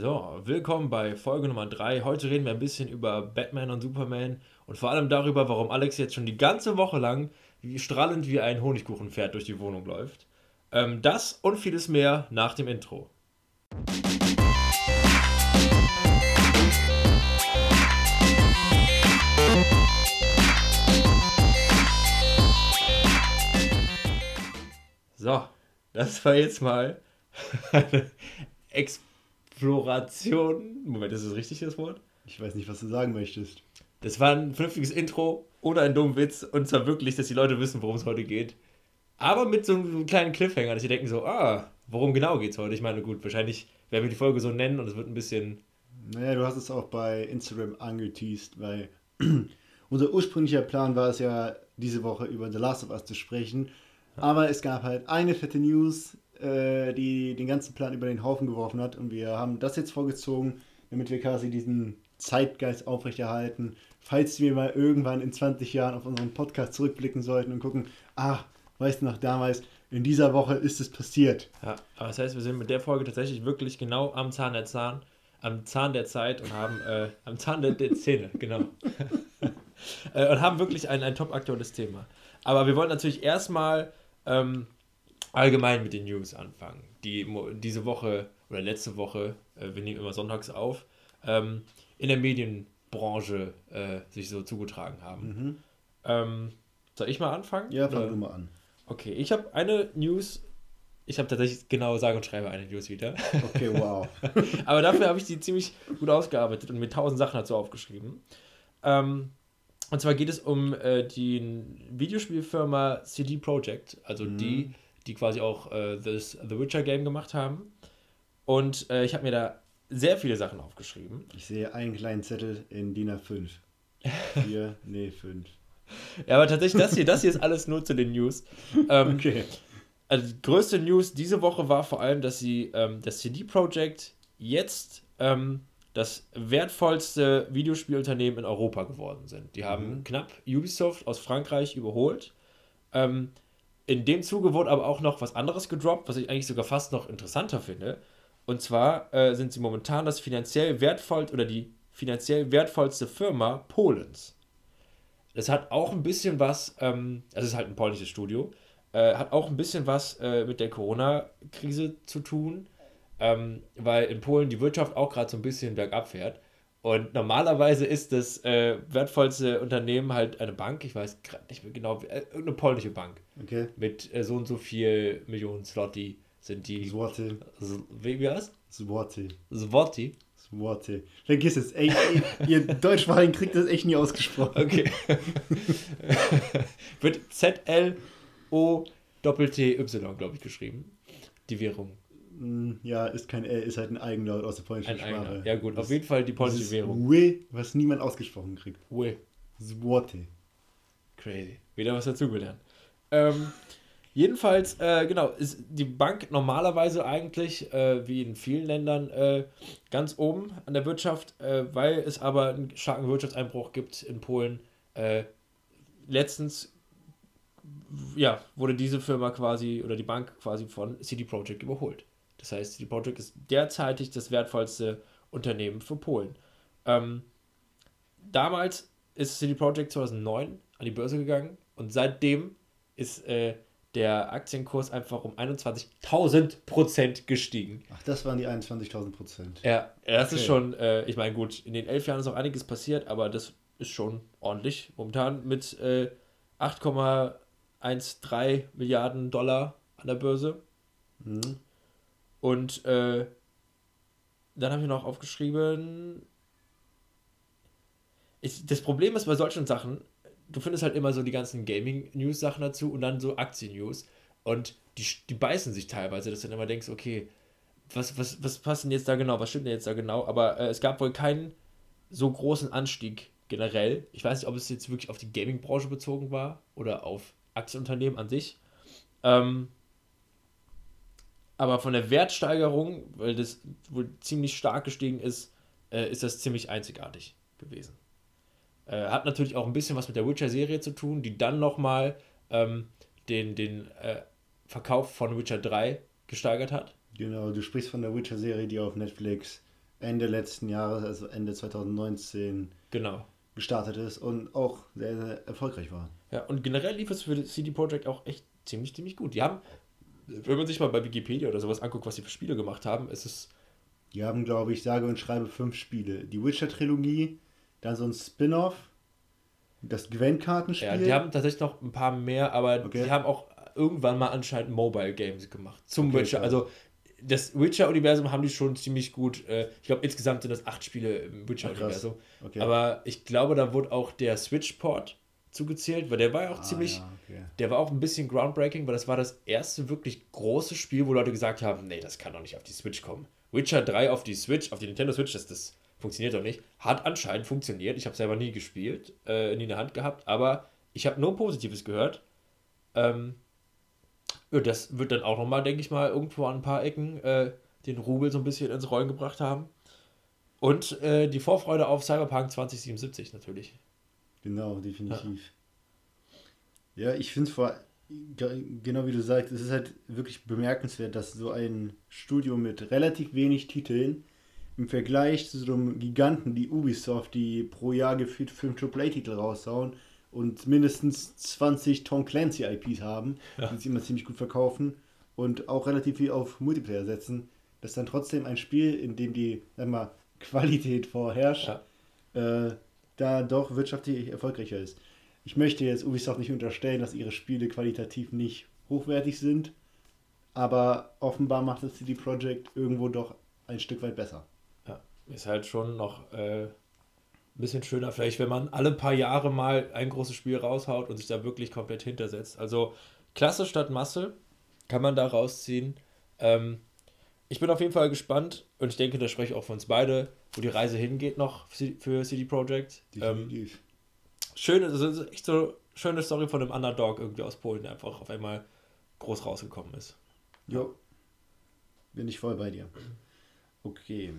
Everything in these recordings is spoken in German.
So, willkommen bei Folge Nummer 3. Heute reden wir ein bisschen über Batman und Superman und vor allem darüber, warum Alex jetzt schon die ganze Woche lang wie strahlend wie ein Honigkuchenpferd durch die Wohnung läuft. Ähm, das und vieles mehr nach dem Intro. So, das war jetzt mal eine Exploration. Moment, ist das richtig das Wort? Ich weiß nicht, was du sagen möchtest. Das war ein vernünftiges Intro oder ein dummer Witz und zwar wirklich, dass die Leute wissen, worum es heute geht. Aber mit so einem kleinen Cliffhanger, dass sie denken so, ah, worum genau geht es heute? Ich meine, gut, wahrscheinlich werden wir die Folge so nennen und es wird ein bisschen. Naja, du hast es auch bei Instagram angeteased, weil unser ursprünglicher Plan war es ja, diese Woche über The Last of Us zu sprechen. Aber es gab halt eine fette News, äh, die den ganzen Plan über den Haufen geworfen hat. Und wir haben das jetzt vorgezogen, damit wir quasi diesen Zeitgeist aufrechterhalten. Falls wir mal irgendwann in 20 Jahren auf unseren Podcast zurückblicken sollten und gucken, ach, weißt du noch damals, in dieser Woche ist es passiert. Ja, aber das heißt, wir sind mit der Folge tatsächlich wirklich genau am Zahn der Zahn, am Zahn der Zeit und haben, äh, am Zahn der, der Szene, genau. äh, und haben wirklich ein, ein top aktuelles Thema. Aber wir wollen natürlich erstmal ähm, allgemein mit den News anfangen, die diese Woche oder letzte Woche, äh, wir nehmen immer sonntags auf, ähm, in der Medienbranche äh, sich so zugetragen haben. Mhm. Ähm, soll ich mal anfangen? Ja, fang du mal an. Okay, ich habe eine News. Ich habe tatsächlich genau sage und schreibe eine News wieder. Okay, wow. Aber dafür habe ich die ziemlich gut ausgearbeitet und mir tausend Sachen dazu aufgeschrieben. Ähm, und zwar geht es um äh, die Videospielfirma CD Projekt, also mhm. die, die quasi auch äh, das The Witcher Game gemacht haben. Und äh, ich habe mir da sehr viele Sachen aufgeschrieben. Ich sehe einen kleinen Zettel in DIN A5. Vier, nee, fünf. Ja, aber tatsächlich, das hier, das hier ist alles nur zu den News. Ähm, okay. Also die größte News diese Woche war vor allem, dass sie ähm, das CD Projekt jetzt ähm, das wertvollste Videospielunternehmen in Europa geworden sind. Die haben mhm. knapp Ubisoft aus Frankreich überholt. Ähm, in dem Zuge wurde aber auch noch was anderes gedroppt, was ich eigentlich sogar fast noch interessanter finde. Und zwar äh, sind sie momentan das finanziell wertvoll oder die finanziell wertvollste Firma Polens. Das hat auch ein bisschen was, ähm, es ist halt ein polnisches Studio, äh, hat auch ein bisschen was äh, mit der Corona-Krise zu tun ähm, weil in Polen die Wirtschaft auch gerade so ein bisschen bergab fährt. Und normalerweise ist das äh, wertvollste Unternehmen halt eine Bank, ich weiß gerade nicht mehr genau, äh, irgendeine polnische Bank. Okay. Mit äh, so und so viel Millionen Slotty sind die. Złoty. Wie, wie heißt? Złoty. Złoty. Złoty. Vergiss es. Ey, ey, ihr Deutschsprachigen kriegt das echt nie ausgesprochen. Okay. Wird Z-L-O-T-Y, glaube ich, geschrieben. Die Währung. Hm, ja, ist kein L, ist halt ein Eigenlaut aus der polnischen ein Sprache. Eigenlaut. Ja gut, das, auf jeden Fall die polnische Währung. We, was niemand ausgesprochen kriegt. We. Złoty. Crazy. Wieder was dazugelernt. Ähm, jedenfalls, äh, genau, ist die Bank normalerweise eigentlich, äh, wie in vielen Ländern, äh, ganz oben an der Wirtschaft, äh, weil es aber einen starken Wirtschaftseinbruch gibt in Polen. Äh, letztens ja, wurde diese Firma quasi oder die Bank quasi von CD Projekt überholt. Das heißt, die Projekt ist derzeitig das wertvollste Unternehmen für Polen. Ähm, damals ist CD Projekt 2009 an die Börse gegangen und seitdem ist äh, der Aktienkurs einfach um 21.000 Prozent gestiegen. Ach, das waren die 21.000 Prozent. Ja, das okay. ist schon, äh, ich meine, gut, in den elf Jahren ist auch einiges passiert, aber das ist schon ordentlich. Momentan mit äh, 8,13 Milliarden Dollar an der Börse. Mhm. Und äh, dann habe ich noch aufgeschrieben, ich, das Problem ist bei solchen Sachen, du findest halt immer so die ganzen Gaming-News-Sachen dazu und dann so Aktien-News. Und die, die beißen sich teilweise, dass du dann immer denkst, okay, was, was, was passt denn jetzt da genau, was stimmt denn jetzt da genau? Aber äh, es gab wohl keinen so großen Anstieg generell. Ich weiß nicht, ob es jetzt wirklich auf die Gaming-Branche bezogen war oder auf Aktienunternehmen an sich. Ähm, aber von der Wertsteigerung, weil das wohl ziemlich stark gestiegen ist, äh, ist das ziemlich einzigartig gewesen. Äh, hat natürlich auch ein bisschen was mit der Witcher-Serie zu tun, die dann nochmal ähm, den, den äh, Verkauf von Witcher 3 gesteigert hat. Genau, du sprichst von der Witcher-Serie, die auf Netflix Ende letzten Jahres, also Ende 2019, genau. gestartet ist und auch sehr, sehr erfolgreich war. Ja, und generell lief es für CD Projekt auch echt ziemlich, ziemlich gut. Die haben, wenn man sich mal bei Wikipedia oder sowas anguckt, was sie für Spiele gemacht haben, ist es. Die haben, glaube ich, sage und schreibe fünf Spiele. Die Witcher-Trilogie, dann so ein Spin-off, das Gwent-Kartenspiel. Ja, die haben tatsächlich noch ein paar mehr, aber okay. die haben auch irgendwann mal anscheinend Mobile Games gemacht. Zum okay, Witcher. Also das Witcher-Universum haben die schon ziemlich gut. Äh, ich glaube, insgesamt sind das acht Spiele im Witcher-Universum. Okay. Aber ich glaube, da wurde auch der Switch-Port zugezählt, weil der war ja auch ah, ziemlich. Ja, okay. Der war auch ein bisschen groundbreaking, weil das war das erste wirklich große Spiel, wo Leute gesagt haben: Nee, das kann doch nicht auf die Switch kommen. Witcher 3 auf die Switch, auf die Nintendo Switch, das, das funktioniert doch nicht. Hat anscheinend funktioniert. Ich habe selber nie gespielt, äh, nie in der Hand gehabt, aber ich habe nur Positives gehört. Ähm, ja, das wird dann auch nochmal, denke ich mal, irgendwo an ein paar Ecken äh, den Rubel so ein bisschen ins Rollen gebracht haben. Und äh, die Vorfreude auf Cyberpunk 2077 natürlich. Genau, definitiv. Ja, ja ich finde es vor, genau wie du sagst, es ist halt wirklich bemerkenswert, dass so ein Studio mit relativ wenig Titeln im Vergleich zu so einem Giganten wie Ubisoft, die pro Jahr gefühlt fünf AAA-Titel raushauen, und mindestens 20 Tom Clancy IPs haben, ja. die sie immer ziemlich gut verkaufen und auch relativ viel auf Multiplayer setzen, dass dann trotzdem ein Spiel, in dem die sag mal, Qualität vorherrscht, ja. äh, da doch wirtschaftlich erfolgreicher ist. Ich möchte jetzt Ubisoft nicht unterstellen, dass ihre Spiele qualitativ nicht hochwertig sind, aber offenbar macht das CD Projekt irgendwo doch ein Stück weit besser. Ja, ist halt schon noch äh, ein bisschen schöner, vielleicht, wenn man alle paar Jahre mal ein großes Spiel raushaut und sich da wirklich komplett hintersetzt. Also Klasse statt Masse kann man da rausziehen. Ähm, ich bin auf jeden Fall gespannt und ich denke, da spreche ich auch von uns beide, wo die Reise hingeht noch für CD Projekt. Ähm, schön, also echt so schöne Story von einem Underdog irgendwie aus Polen, der einfach auf einmal groß rausgekommen ist. Jo. Bin ich voll bei dir. Okay.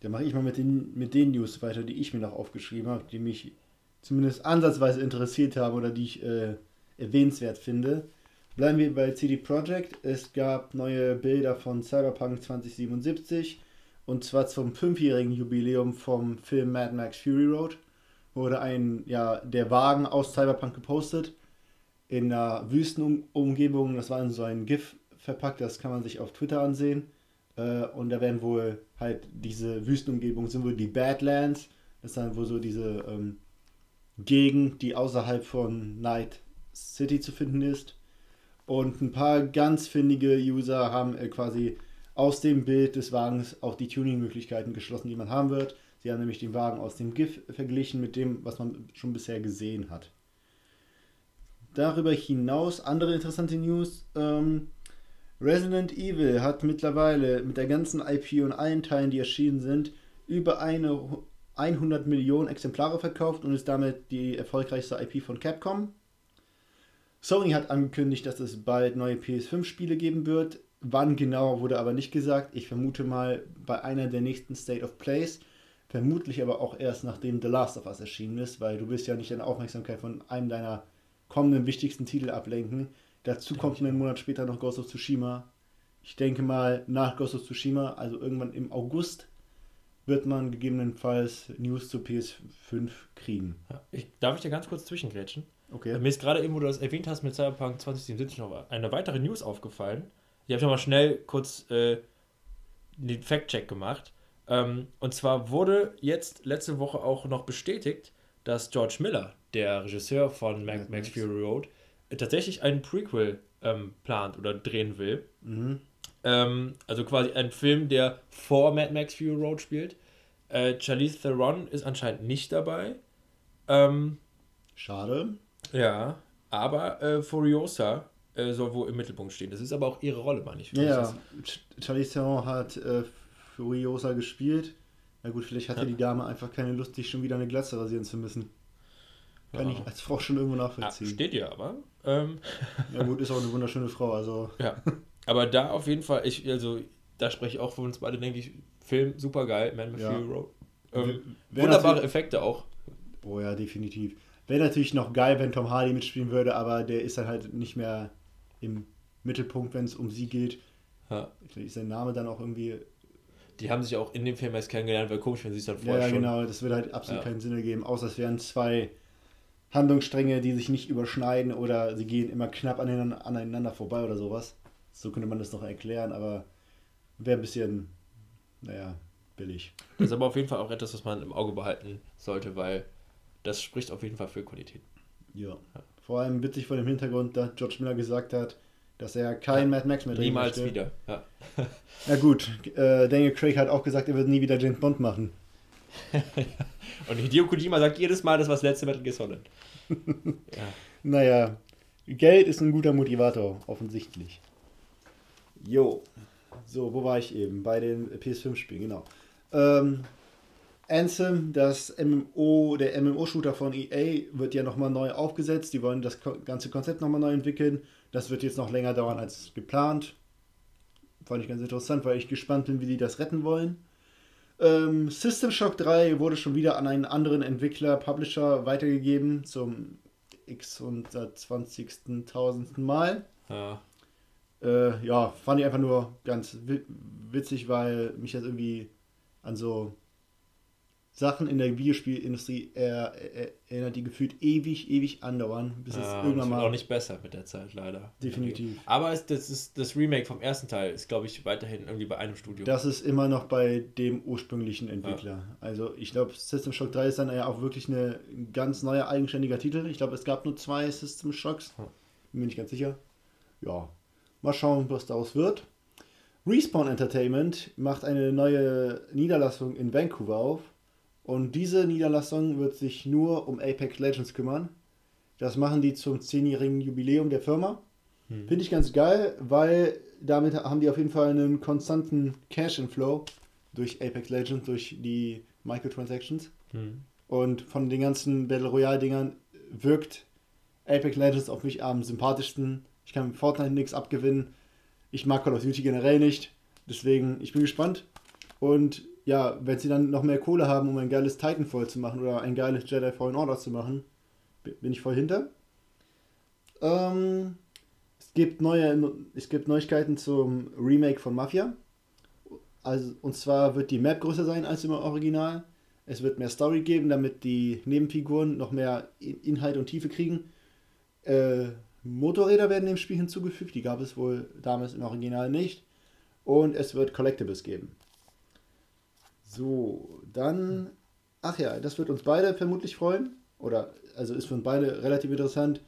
Dann mache ich mal mit den, mit den News weiter, die ich mir noch aufgeschrieben habe, die mich zumindest ansatzweise interessiert haben oder die ich äh, erwähnenswert finde. Bleiben wir bei CD Projekt. Es gab neue Bilder von Cyberpunk 2077 und zwar zum fünfjährigen Jubiläum vom Film Mad Max Fury Road wurde ein, ja, der Wagen aus Cyberpunk gepostet in einer Wüstenumgebung. Das war in so ein GIF verpackt, das kann man sich auf Twitter ansehen. Äh, und da werden wohl halt diese Wüstenumgebungen sind wohl die Badlands. Das dann wohl so diese ähm, Gegend, die außerhalb von Night City zu finden ist. Und ein paar ganz findige User haben äh, quasi aus dem Bild des Wagens auch die Tuning-Möglichkeiten geschlossen, die man haben wird. Sie haben nämlich den Wagen aus dem GIF verglichen mit dem, was man schon bisher gesehen hat. Darüber hinaus andere interessante News. Ähm, Resident Evil hat mittlerweile mit der ganzen IP und allen Teilen, die erschienen sind, über eine 100 Millionen Exemplare verkauft und ist damit die erfolgreichste IP von Capcom. Sony hat angekündigt, dass es bald neue PS5-Spiele geben wird. Wann genau wurde aber nicht gesagt. Ich vermute mal bei einer der nächsten State of Plays. Vermutlich aber auch erst nachdem The Last of Us erschienen ist, weil du willst ja nicht deine Aufmerksamkeit von einem deiner kommenden wichtigsten Titel ablenken. Dazu kommt einen Monat später noch Ghost of Tsushima. Ich denke mal, nach Ghost of Tsushima, also irgendwann im August, wird man gegebenenfalls News zu PS5 kriegen. Ja, ich, darf ich dir ganz kurz zwischengrätschen? Okay. Mir ist gerade eben, wo du das erwähnt hast mit Cyberpunk 2077 noch eine weitere News aufgefallen. Ich habe schon mal schnell kurz äh, den Fact-Check gemacht. Ähm, und zwar wurde jetzt letzte Woche auch noch bestätigt, dass George Miller, der Regisseur von Max, Max Fury Road, tatsächlich einen Prequel ähm, plant oder drehen will. Mhm. Ähm, also quasi ein Film, der vor Mad Max Fury Road spielt. Äh, Charlize Theron ist anscheinend nicht dabei. Ähm, Schade. Ja, aber äh, Furiosa äh, soll wohl im Mittelpunkt stehen. Das ist aber auch ihre Rolle, meine ich. Ja, ja. Charlize Theron hat äh, Furiosa gespielt. Na gut, vielleicht hatte ja. die Dame einfach keine Lust, sich schon wieder eine Glatze rasieren zu müssen. Kann ja. ich als Frau schon irgendwo nachvollziehen. Steht ja aber. Ähm. Ja gut, ist auch eine wunderschöne Frau, also. Ja. Aber da auf jeden Fall, ich, also da spreche ich auch von uns beide, denke ich, Film super geil, Man with ja. Road. Ähm, wunderbare Effekte auch. Oh ja, definitiv. Wäre natürlich noch geil, wenn Tom Hardy mitspielen würde, aber der ist dann halt nicht mehr im Mittelpunkt, wenn es um sie geht. Ja. Ist sein Name dann auch irgendwie die haben sich auch in dem Film erst kennengelernt, weil komisch, wenn sie es dann vorher Ja, schon... genau, das würde halt absolut ja. keinen Sinn ergeben, außer es wären zwei Handlungsstränge, die sich nicht überschneiden oder sie gehen immer knapp aneinander, vorbei oder sowas. So könnte man das noch erklären, aber wäre ein bisschen, naja, billig. Das ist aber auf jeden Fall auch etwas, was man im Auge behalten sollte, weil das spricht auf jeden Fall für Qualität. Ja. ja. Vor allem witzig vor dem Hintergrund, dass George Miller gesagt hat, dass er kein ja. Mad Max mehr drehen Niemals möchte. wieder, ja. ja gut, äh, Daniel Craig hat auch gesagt, er wird nie wieder James Bond machen. Und Hideo Kojima sagt jedes Mal, das war das letzte Metal Gear Solid. ja. Naja, Geld ist ein guter Motivator, offensichtlich. Jo. So, wo war ich eben? Bei den PS5-Spielen, genau. Ähm, Anthem, das MMO, der MMO-Shooter von EA, wird ja nochmal neu aufgesetzt. Die wollen das ganze Konzept nochmal neu entwickeln. Das wird jetzt noch länger dauern als geplant. Fand ich ganz interessant, weil ich gespannt bin, wie die das retten wollen. Ähm, System Shock 3 wurde schon wieder an einen anderen Entwickler, Publisher weitergegeben zum x-120.000. Mal. Ja. Äh, ja, fand ich einfach nur ganz witzig, weil mich das irgendwie an so Sachen in der Videospielindustrie er, er, erinnert, die gefühlt ewig, ewig andauern, bis ja, es irgendwann mal. auch nicht besser mit der Zeit, leider. Definitiv. Aber es, das, ist, das Remake vom ersten Teil ist, glaube ich, weiterhin irgendwie bei einem Studio. Das ist immer noch bei dem ursprünglichen Entwickler. Ja. Also, ich glaube, System Shock 3 ist dann ja auch wirklich eine ganz neuer, eigenständiger Titel. Ich glaube, es gab nur zwei System Shocks. Bin mir nicht ganz sicher. Ja, mal schauen, was daraus wird. Respawn Entertainment macht eine neue Niederlassung in Vancouver auf und diese Niederlassung wird sich nur um Apex Legends kümmern. Das machen die zum 10-jährigen Jubiläum der Firma. Hm. Finde ich ganz geil, weil damit haben die auf jeden Fall einen konstanten Cash-Inflow durch Apex Legends, durch die Microtransactions. Hm. Und von den ganzen Battle Royale-Dingern wirkt Apex Legends auf mich am sympathischsten. Ich kann mit Fortnite nichts abgewinnen. Ich mag Call of Duty generell nicht. Deswegen, ich bin gespannt. Und ja, wenn sie dann noch mehr Kohle haben, um ein geiles Titanfall zu machen oder ein geiles Jedi Fallen Order zu machen, bin ich voll hinter. Ähm, es, gibt neue, es gibt Neuigkeiten zum Remake von Mafia. Also, und zwar wird die Map größer sein als im Original. Es wird mehr Story geben, damit die Nebenfiguren noch mehr Inhalt und Tiefe kriegen. Äh, Motorräder werden dem Spiel hinzugefügt, die gab es wohl damals im Original nicht. Und es wird Collectibles geben. So, dann. Ach ja, das wird uns beide vermutlich freuen. Oder, also ist für uns beide relativ interessant.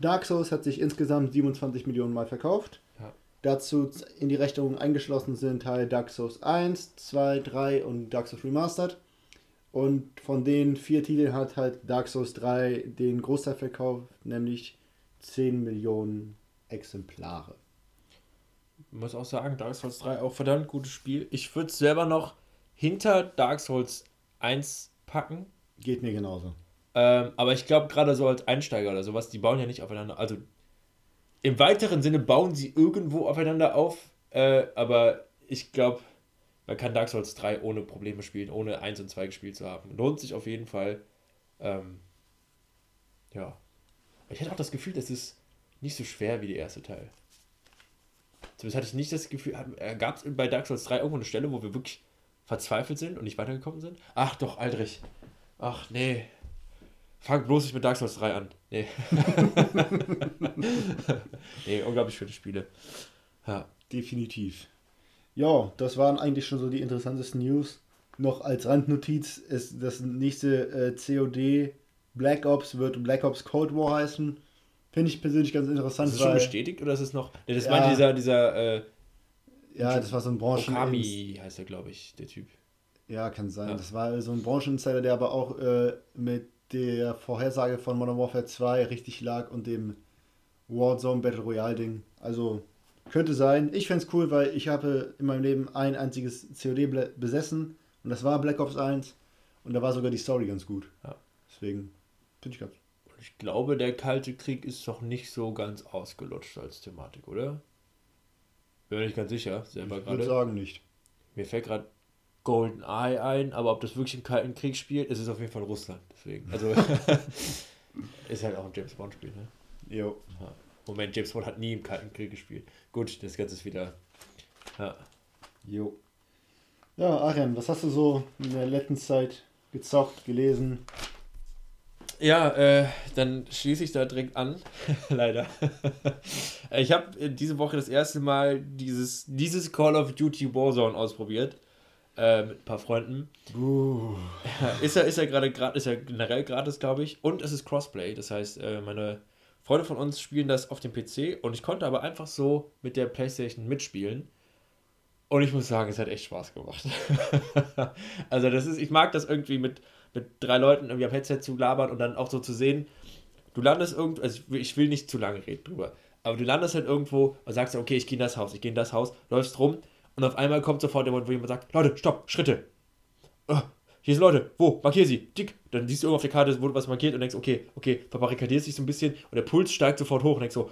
Dark Souls hat sich insgesamt 27 Millionen Mal verkauft. Ja. Dazu in die Rechnung eingeschlossen sind halt Dark Souls 1, 2, 3 und Dark Souls Remastered. Und von den vier Titeln hat halt Dark Souls 3 den Großteil verkauft, nämlich 10 Millionen Exemplare. Ich muss auch sagen, Dark Souls 3 auch verdammt gutes Spiel. Ich würde es selber noch hinter Dark Souls 1 packen. Geht mir genauso. Ähm, aber ich glaube, gerade so als Einsteiger oder sowas, die bauen ja nicht aufeinander. Also im weiteren Sinne bauen sie irgendwo aufeinander auf. Äh, aber ich glaube, man kann Dark Souls 3 ohne Probleme spielen, ohne 1 und 2 gespielt zu haben. Lohnt sich auf jeden Fall. Ähm, ja. Ich hatte auch das Gefühl, das ist nicht so schwer wie der erste Teil. Zumindest hatte ich nicht das Gefühl, äh, gab es bei Dark Souls 3 irgendwo eine Stelle, wo wir wirklich verzweifelt sind und nicht weitergekommen sind? Ach doch, Aldrich. Ach nee. Fang bloß nicht mit Dark Souls 3 an. Nee. nee, unglaublich schöne Spiele. Ja. Definitiv. Ja, das waren eigentlich schon so die interessantesten News. Noch als Randnotiz ist das nächste äh, COD Black Ops wird Black Ops Cold War heißen. Finde ich persönlich ganz interessant. Ist das schon bestätigt oder ist es noch. Nee, das ja, war dieser, dieser äh, ja, das war so ein Branchen. Okami heißt er, glaube ich, der Typ. Ja, kann sein. Ja. Das war so ein Brancheninsider, der aber auch äh, mit der Vorhersage von Modern Warfare 2 richtig lag und dem Warzone Battle Royale Ding. Also könnte sein. Ich fände es cool, weil ich habe in meinem Leben ein einziges COD besessen und das war Black Ops 1 und da war sogar die Story ganz gut. Ja. Deswegen finde ich ganz. Ich glaube, der Kalte Krieg ist doch nicht so ganz ausgelutscht als Thematik, oder? Bin mir nicht ganz sicher, selber gerade. Ich würde sagen nicht. Mir fällt gerade Golden Eye ein, aber ob das wirklich im Kalten Krieg spielt, ist es auf jeden Fall Russland. Deswegen. Also ist halt auch ein James Bond Spiel, ne? Jo. Ja. Moment, James Bond hat nie im Kalten Krieg gespielt. Gut, das Ganze ist wieder. Ja. Jo. Ja, Arian, was hast du so in der letzten Zeit gezockt, gelesen? Ja, äh, dann schließe ich da direkt an. Leider. ich habe diese Woche das erste Mal dieses, dieses Call of Duty Warzone ausprobiert. Äh, mit ein paar Freunden. Uh. ist ja, ist ja gerade ist ja generell gratis, glaube ich. Und es ist Crossplay. Das heißt, äh, meine Freunde von uns spielen das auf dem PC und ich konnte aber einfach so mit der Playstation mitspielen. Und ich muss sagen, es hat echt Spaß gemacht. also das ist, ich mag das irgendwie mit mit drei Leuten irgendwie am Headset zu labern und dann auch so zu sehen, du landest irgendwo, also ich will nicht zu lange reden drüber, aber du landest halt irgendwo und sagst, okay, ich gehe in das Haus, ich gehe in das Haus, läufst rum und auf einmal kommt sofort der Moment, wo jemand sagt, Leute, stopp, Schritte. Oh, hier sind Leute, wo? Markier sie, dick. Dann siehst du irgendwo auf der Karte, wo du was markiert und denkst, okay, okay, verbarrikadierst dich so ein bisschen und der Puls steigt sofort hoch und denkst so,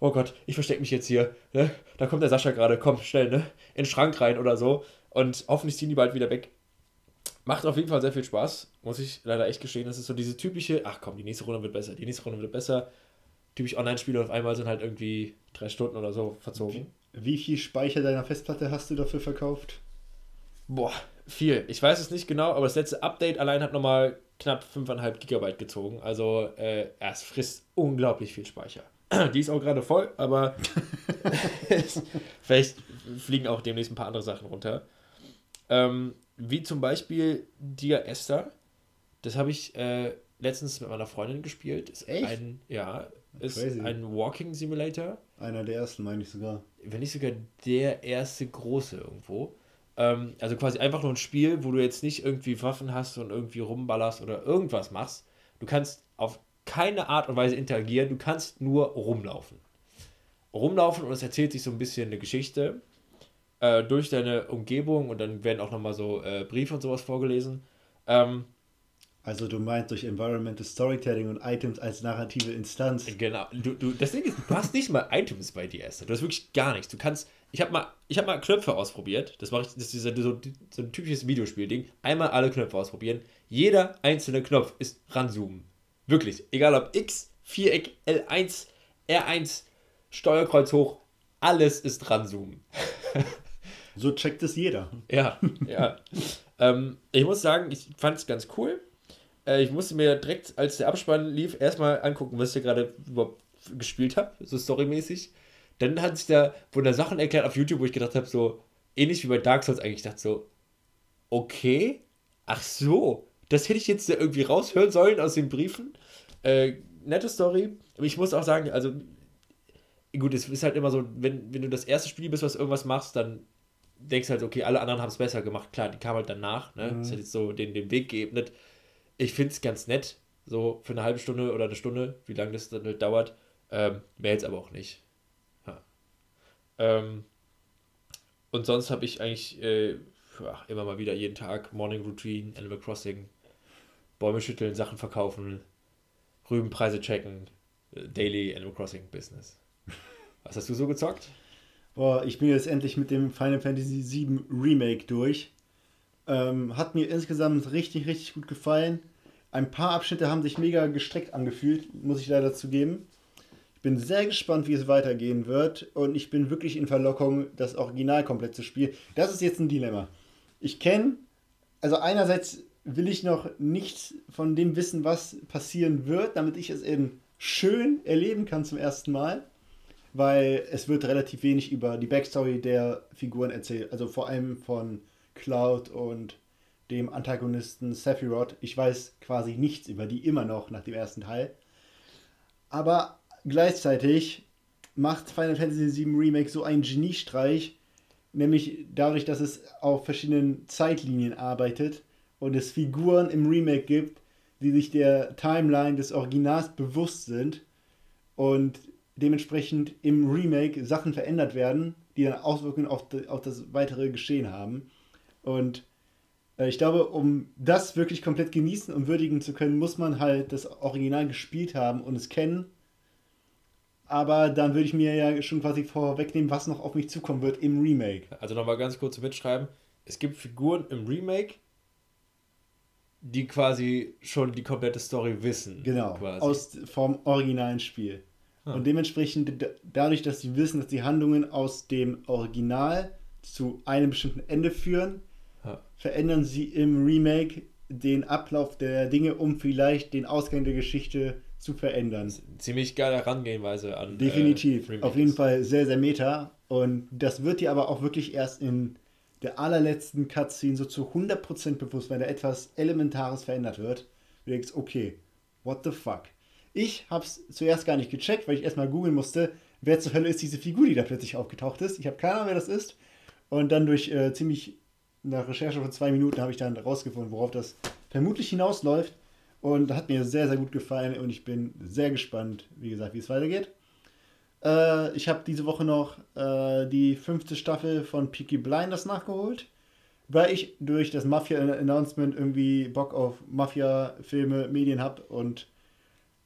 oh Gott, ich verstecke mich jetzt hier. Ne? Da kommt der Sascha gerade, komm, schnell, ne? In den Schrank rein oder so. Und hoffentlich ziehen die bald wieder weg. Macht auf jeden Fall sehr viel Spaß, muss ich leider echt gestehen. Das ist so diese typische, ach komm, die nächste Runde wird besser, die nächste Runde wird besser. Typisch Online-Spiele und auf einmal sind halt irgendwie drei Stunden oder so verzogen. Wie, wie viel Speicher deiner Festplatte hast du dafür verkauft? Boah, viel. Ich weiß es nicht genau, aber das letzte Update allein hat nochmal knapp 5,5 Gigabyte gezogen. Also äh, es frisst unglaublich viel Speicher. Die ist auch gerade voll, aber vielleicht fliegen auch demnächst ein paar andere Sachen runter. Ähm, wie zum Beispiel Dia Esther. Das habe ich äh, letztens mit meiner Freundin gespielt. Ist Echt? Ein, ja, ist Crazy. ein Walking Simulator. Einer der ersten, meine ich sogar. Wenn nicht sogar der erste große irgendwo. Ähm, also quasi einfach nur ein Spiel, wo du jetzt nicht irgendwie Waffen hast und irgendwie rumballerst oder irgendwas machst. Du kannst auf keine Art und Weise interagieren, du kannst nur rumlaufen. Rumlaufen und es erzählt sich so ein bisschen eine Geschichte äh, durch deine Umgebung und dann werden auch nochmal so äh, Briefe und sowas vorgelesen. Ähm, also du meinst durch Environmental Storytelling und Items als narrative Instanz. Genau. Du, du, das Ding ist, du hast nicht mal Items bei dir, Du hast wirklich gar nichts. Du kannst. Ich habe mal, hab mal Knöpfe ausprobiert. Das mache ich, das ist so, so ein typisches Videospiel-Ding. Einmal alle Knöpfe ausprobieren. Jeder einzelne Knopf ist ranzoomen. Wirklich. Egal ob X, Viereck, L1, R1, Steuerkreuz hoch, alles ist ranzoomen. So checkt es jeder. Ja, ja. ähm, ich muss sagen, ich fand es ganz cool. Äh, ich musste mir direkt, als der Abspann lief, erstmal angucken, was ich gerade überhaupt gespielt habe, so storymäßig. Dann hat sich da, wurden da Sachen erklärt auf YouTube, wo ich gedacht habe, so ähnlich wie bei Dark Souls eigentlich, ich dachte so, okay, ach so, das hätte ich jetzt irgendwie raushören sollen aus den Briefen. Äh, nette Story, aber ich muss auch sagen, also gut, es ist halt immer so, wenn, wenn du das erste Spiel bist, was irgendwas machst, dann denkst halt, okay, alle anderen haben es besser gemacht. Klar, die kamen halt danach, ne? Mhm. Das hat jetzt so den, den Weg geebnet. Ich finde es ganz nett, so für eine halbe Stunde oder eine Stunde, wie lange das dann halt dauert. Ähm, mehr jetzt aber auch nicht. Ja. Ähm, und sonst habe ich eigentlich äh, ach, immer mal wieder jeden Tag Morning Routine, Animal Crossing, Bäume schütteln, Sachen verkaufen, Rübenpreise checken, äh, Daily Animal Crossing Business. Was hast du so gezockt? Boah, ich bin jetzt endlich mit dem Final Fantasy VII Remake durch. Ähm, hat mir insgesamt richtig, richtig gut gefallen. Ein paar Abschnitte haben sich mega gestreckt angefühlt, muss ich leider zugeben. Ich bin sehr gespannt, wie es weitergehen wird und ich bin wirklich in Verlockung, das Original komplett zu spielen. Das ist jetzt ein Dilemma. Ich kenne, also einerseits will ich noch nichts von dem wissen, was passieren wird, damit ich es eben schön erleben kann zum ersten Mal weil es wird relativ wenig über die Backstory der Figuren erzählt. Also vor allem von Cloud und dem Antagonisten Sephiroth. Ich weiß quasi nichts über die immer noch nach dem ersten Teil. Aber gleichzeitig macht Final Fantasy VII Remake so einen Geniestreich, nämlich dadurch, dass es auf verschiedenen Zeitlinien arbeitet und es Figuren im Remake gibt, die sich der Timeline des Originals bewusst sind und dementsprechend im Remake Sachen verändert werden, die dann Auswirkungen auf, auf das weitere Geschehen haben. Und äh, ich glaube, um das wirklich komplett genießen und würdigen zu können, muss man halt das Original gespielt haben und es kennen. Aber dann würde ich mir ja schon quasi vorwegnehmen, was noch auf mich zukommen wird im Remake. Also nochmal ganz kurz mitschreiben. Es gibt Figuren im Remake, die quasi schon die komplette Story wissen. Genau, quasi. aus vom originalen Spiel. Und dementsprechend, dadurch, dass sie wissen, dass die Handlungen aus dem Original zu einem bestimmten Ende führen, ja. verändern sie im Remake den Ablauf der Dinge, um vielleicht den Ausgang der Geschichte zu verändern. Ziemlich geile Herangehensweise an. Äh, Definitiv. Äh, Auf jeden Fall sehr, sehr meta. Und das wird dir aber auch wirklich erst in der allerletzten Cutscene so zu 100% bewusst, wenn da etwas Elementares verändert wird. Du denkst, okay, what the fuck? Ich hab's zuerst gar nicht gecheckt, weil ich erstmal googeln musste, wer zur Hölle ist diese Figur, die da plötzlich aufgetaucht ist. Ich habe keine Ahnung, wer das ist. Und dann durch äh, ziemlich nach Recherche von zwei Minuten habe ich dann rausgefunden, worauf das vermutlich hinausläuft. Und hat mir sehr, sehr gut gefallen und ich bin sehr gespannt, wie gesagt, wie es weitergeht. Äh, ich habe diese Woche noch äh, die fünfte Staffel von Peaky Blinders nachgeholt, weil ich durch das Mafia-Announcement irgendwie Bock auf Mafia-Filme, Medien habe und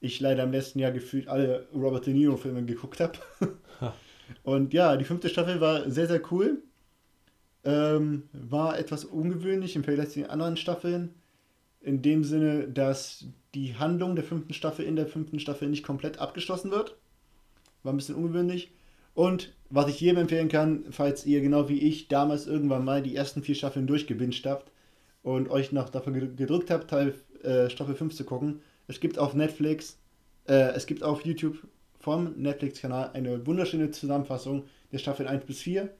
ich leider im letzten Jahr gefühlt alle Robert De Niro-Filme geguckt habe. und ja, die fünfte Staffel war sehr, sehr cool. Ähm, war etwas ungewöhnlich im Vergleich zu den anderen Staffeln. In dem Sinne, dass die Handlung der fünften Staffel in der fünften Staffel nicht komplett abgeschlossen wird. War ein bisschen ungewöhnlich. Und was ich jedem empfehlen kann, falls ihr genau wie ich damals irgendwann mal die ersten vier Staffeln durchgebinscht habt und euch noch dafür gedrückt habt, Teil äh, Staffel 5 zu gucken, es gibt auf Netflix, äh, es gibt auf YouTube vom Netflix-Kanal eine wunderschöne Zusammenfassung der Staffel 1 bis 4.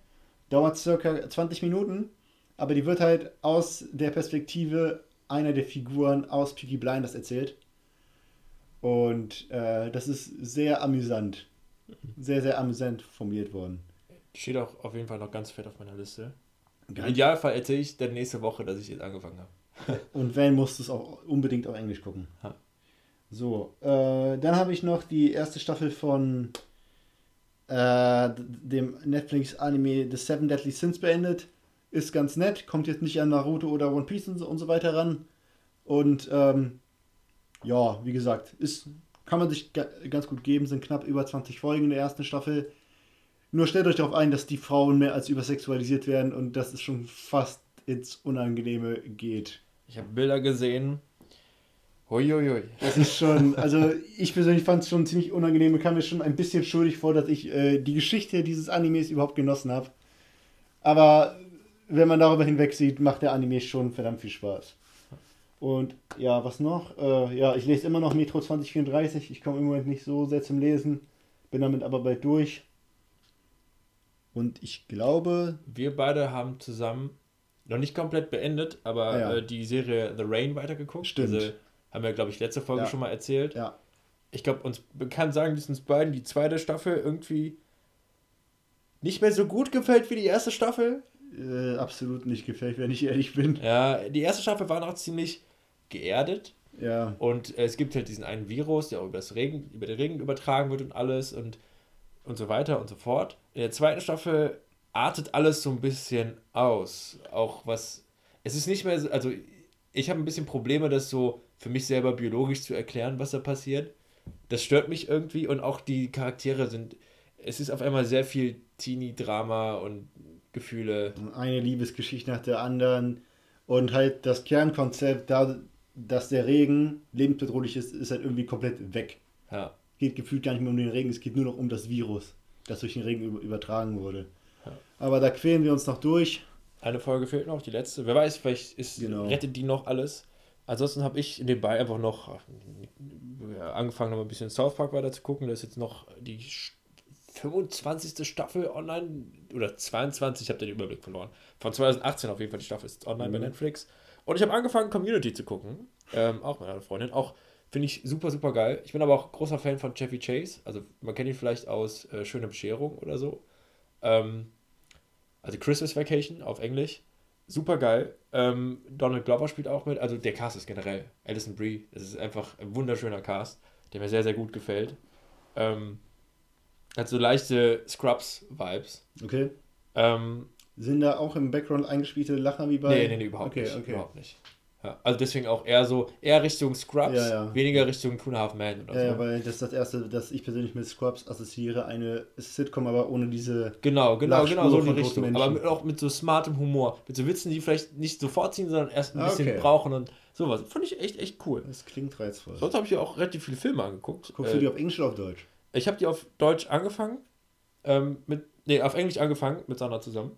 Dauert circa 20 Minuten, aber die wird halt aus der Perspektive einer der Figuren aus Peaky Blinders erzählt. Und äh, das ist sehr amüsant. Sehr, sehr amüsant formuliert worden. Steht auch auf jeden Fall noch ganz fett auf meiner Liste. Im Idealfall erzähle ich dann nächste Woche, dass ich jetzt angefangen habe. Und wenn, musst du es auch unbedingt auf Englisch gucken. Ha. So, äh, dann habe ich noch die erste Staffel von äh, dem Netflix-Anime The Seven Deadly Sins beendet. Ist ganz nett, kommt jetzt nicht an Naruto oder One Piece und so, und so weiter ran. Und ähm, ja, wie gesagt, ist, kann man sich ganz gut geben, sind knapp über 20 Folgen in der ersten Staffel. Nur stellt euch darauf ein, dass die Frauen mehr als übersexualisiert werden und dass es schon fast ins Unangenehme geht. Ich habe Bilder gesehen, Huiuiui. Das ist schon, also ich persönlich fand es schon ziemlich unangenehm und kam mir schon ein bisschen schuldig vor, dass ich äh, die Geschichte dieses Animes überhaupt genossen habe. Aber wenn man darüber hinweg sieht, macht der Anime schon verdammt viel Spaß. Und ja, was noch? Äh, ja, ich lese immer noch Metro 2034. Ich komme im Moment nicht so sehr zum Lesen. Bin damit aber bald durch. Und ich glaube. Wir beide haben zusammen noch nicht komplett beendet, aber ah, ja. äh, die Serie The Rain weitergeguckt. Stimmt. Diese haben wir, glaube ich, letzte Folge ja. schon mal erzählt. Ja. Ich glaube, uns bekannt sagen, dass uns beiden die zweite Staffel irgendwie nicht mehr so gut gefällt wie die erste Staffel. Äh, absolut nicht gefällt, wenn ich ehrlich bin. Ja, die erste Staffel war noch ziemlich geerdet. Ja. Und äh, es gibt halt diesen einen Virus, der auch über, das Regen, über den Regen übertragen wird und alles und, und so weiter und so fort. In der zweiten Staffel artet alles so ein bisschen aus. Auch was. Es ist nicht mehr so. Also, ich habe ein bisschen Probleme, das so für mich selber biologisch zu erklären, was da passiert. Das stört mich irgendwie und auch die Charaktere sind. Es ist auf einmal sehr viel Teenie-Drama und Gefühle. Eine Liebesgeschichte nach der anderen. Und halt das Kernkonzept, da, dass der Regen lebensbedrohlich ist, ist halt irgendwie komplett weg. Ja. Geht gefühlt gar nicht mehr um den Regen, es geht nur noch um das Virus, das durch den Regen übertragen wurde. Ja. Aber da quälen wir uns noch durch. Eine Folge fehlt noch, die letzte. Wer weiß, vielleicht ist, genau. rettet die noch alles. Ansonsten habe ich nebenbei einfach noch äh, angefangen, noch ein bisschen South Park weiter zu gucken. Da ist jetzt noch die 25. Staffel online oder 22, ich habe den Überblick verloren. Von 2018 auf jeden Fall, die Staffel ist online mhm. bei Netflix. Und ich habe angefangen, Community zu gucken. Ähm, auch mit einer Freundin. Auch finde ich super, super geil. Ich bin aber auch großer Fan von Jeffy Chase. Also man kennt ihn vielleicht aus äh, Schöne Bescherung oder so. Ähm, also Christmas Vacation auf Englisch super geil. Ähm, Donald Glover spielt auch mit. Also der Cast ist generell. Alison Brie, das ist einfach ein wunderschöner Cast, der mir sehr, sehr gut gefällt. Ähm, hat so leichte Scrubs-Vibes. Okay. Ähm, Sind da auch im Background eingespielte Lacher wie bei. Nee, nee, nee überhaupt okay, nicht. Okay. Überhaupt nicht. Ja, also deswegen auch eher so, eher Richtung Scrubs, ja, ja. weniger Richtung Two and a Half Men oder ja, so. Ja, weil das ist das erste, das ich persönlich mit Scrubs assoziiere, eine Sitcom, aber ohne diese. Genau, genau, genau so in die Richtung. Aber mit, auch mit so smartem Humor. Mit so Witzen, die vielleicht nicht sofort ziehen, sondern erst ein ah, bisschen okay. brauchen und sowas. Fand ich echt, echt cool. Das klingt reizvoll. Sonst habe ich ja auch relativ viele Filme angeguckt. Guckst äh, du die auf Englisch oder auf Deutsch? Ich habe die auf Deutsch angefangen. Ähm, mit, nee, auf Englisch angefangen mit Sandra zusammen.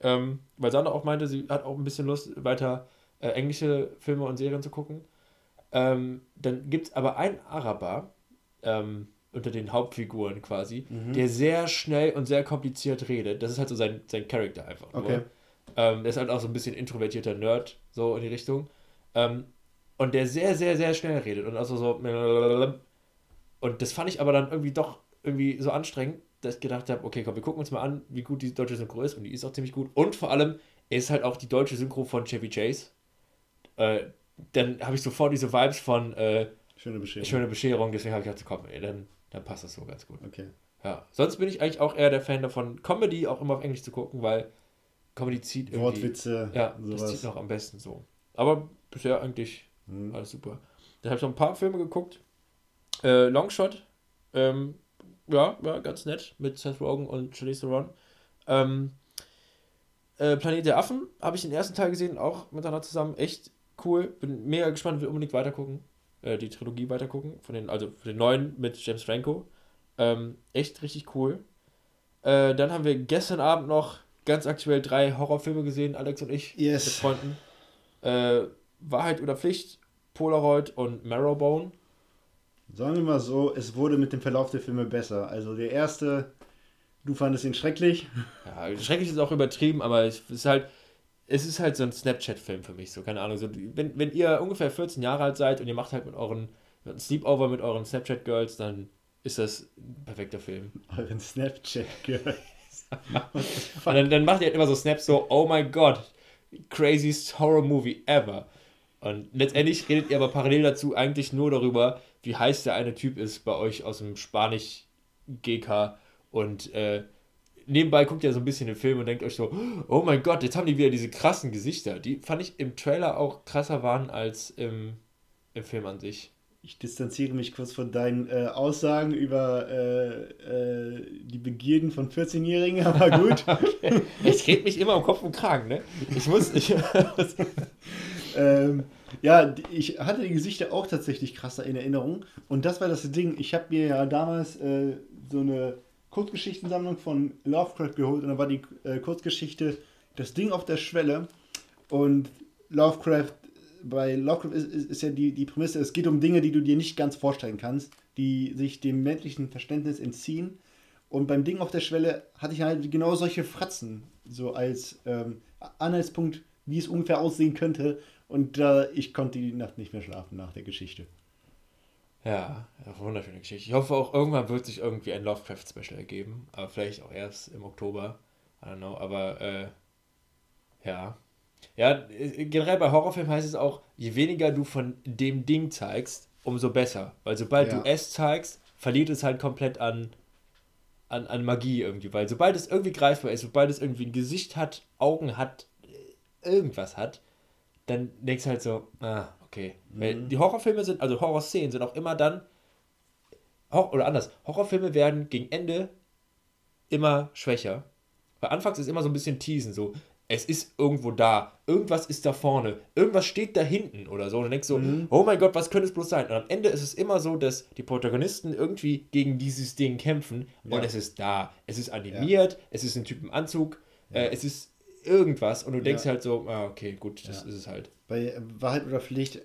ähm, weil Sandra auch meinte, sie hat auch ein bisschen Lust, weiter äh, englische Filme und Serien zu gucken. Ähm, dann gibt es aber einen Araber ähm, unter den Hauptfiguren quasi, mhm. der sehr schnell und sehr kompliziert redet. Das ist halt so sein, sein Charakter einfach. Okay. Ähm, der ist halt auch so ein bisschen introvertierter Nerd, so in die Richtung. Ähm, und der sehr, sehr, sehr schnell redet und also so. Und das fand ich aber dann irgendwie doch irgendwie so anstrengend, dass ich gedacht habe, okay, komm, wir gucken uns mal an, wie gut die deutsche Synchro ist und die ist auch ziemlich gut. Und vor allem ist halt auch die deutsche Synchro von Chevy Chase. Äh, dann habe ich sofort diese Vibes von äh, Schöne Bescherung. Schöne Bescherung, deswegen habe ich gedacht, komm, ey, dann, dann passt das so ganz gut. Okay. Ja, sonst bin ich eigentlich auch eher der Fan davon, Comedy auch immer auf Englisch zu gucken, weil Comedy zieht irgendwie. Wortwitze. Ja, sowas. das zieht noch am besten so. Aber bisher eigentlich mhm. alles super. Dann habe ich noch ein paar Filme geguckt. Äh, Longshot, ähm, ja, ja, ganz nett mit Seth Rogen und Charlize Theron. Ähm, äh, Planet der Affen habe ich den ersten Teil gesehen, auch miteinander zusammen. Echt cool. Bin mega gespannt, will unbedingt weitergucken. Äh, die Trilogie weitergucken. Von den, also von den neuen mit James Franco. Ähm, echt richtig cool. Äh, dann haben wir gestern Abend noch ganz aktuell drei Horrorfilme gesehen, Alex und ich yes. mit Freunden. Äh, Wahrheit oder Pflicht, Polaroid und Marrowbone. Sagen wir mal so, es wurde mit dem Verlauf der Filme besser. Also der erste, du fandest ihn schrecklich. Ja, schrecklich ist auch übertrieben, aber es ist halt, es ist halt so ein Snapchat-Film für mich, so, keine Ahnung. So, wenn, wenn ihr ungefähr 14 Jahre alt seid und ihr macht halt mit euren Sleepover mit euren Snapchat-Girls, dann ist das ein perfekter Film. Euren Snapchat-Girls. und dann, dann macht ihr halt immer so Snaps so, oh mein Gott, craziest Horror-Movie ever. Und letztendlich redet ihr aber parallel dazu eigentlich nur darüber, wie heiß der eine Typ ist bei euch aus dem Spanisch-GK und äh, nebenbei guckt ihr so ein bisschen den Film und denkt euch so, oh mein Gott, jetzt haben die wieder diese krassen Gesichter. Die fand ich im Trailer auch krasser waren als im, im Film an sich. Ich distanziere mich kurz von deinen äh, Aussagen über äh, äh, die Begierden von 14-Jährigen, aber gut. okay. Ich rede mich immer um Kopf und Kragen, ne? Ich muss. Ich, ähm, ja, ich hatte die Gesichter auch tatsächlich krasser in Erinnerung. Und das war das Ding. Ich habe mir ja damals äh, so eine Kurzgeschichtensammlung von Lovecraft geholt und da war die äh, Kurzgeschichte Das Ding auf der Schwelle. Und Lovecraft, bei Lovecraft ist, ist, ist, ja die, die Prämisse, es geht um Dinge, die du dir nicht ganz vorstellen kannst, die sich dem menschlichen Verständnis entziehen. Und beim Ding auf der Schwelle hatte ich halt genau solche Fratzen, so als ähm, Anhaltspunkt, wie es ungefähr aussehen könnte. Und äh, ich konnte die Nacht nicht mehr schlafen nach der Geschichte. Ja, wunderschöne Geschichte. Ich hoffe auch, irgendwann wird sich irgendwie ein Lovecraft-Special ergeben. Aber vielleicht auch erst im Oktober. I don't know. Aber äh, ja. Ja, generell bei Horrorfilmen heißt es auch, je weniger du von dem Ding zeigst, umso besser. Weil sobald ja. du es zeigst, verliert es halt komplett an, an, an Magie irgendwie. Weil sobald es irgendwie greifbar ist, sobald es irgendwie ein Gesicht hat, Augen hat, irgendwas hat, dann denkst du halt so, ah, okay. Mhm. Weil die Horrorfilme sind, also Horrorszenen sind auch immer dann, oder anders, Horrorfilme werden gegen Ende immer schwächer. Weil anfangs ist immer so ein bisschen Teasen, so, es ist irgendwo da, irgendwas ist da vorne, irgendwas steht da hinten oder so. Und dann denkst du, so, mhm. oh mein Gott, was könnte es bloß sein? Und am Ende ist es immer so, dass die Protagonisten irgendwie gegen dieses Ding kämpfen ja. und es ist da. Es ist animiert, ja. es ist ein Typ im Anzug, ja. äh, es ist irgendwas und du denkst ja. halt so, ah, okay, gut, das ja. ist es halt. Bei Wahrheit oder Pflicht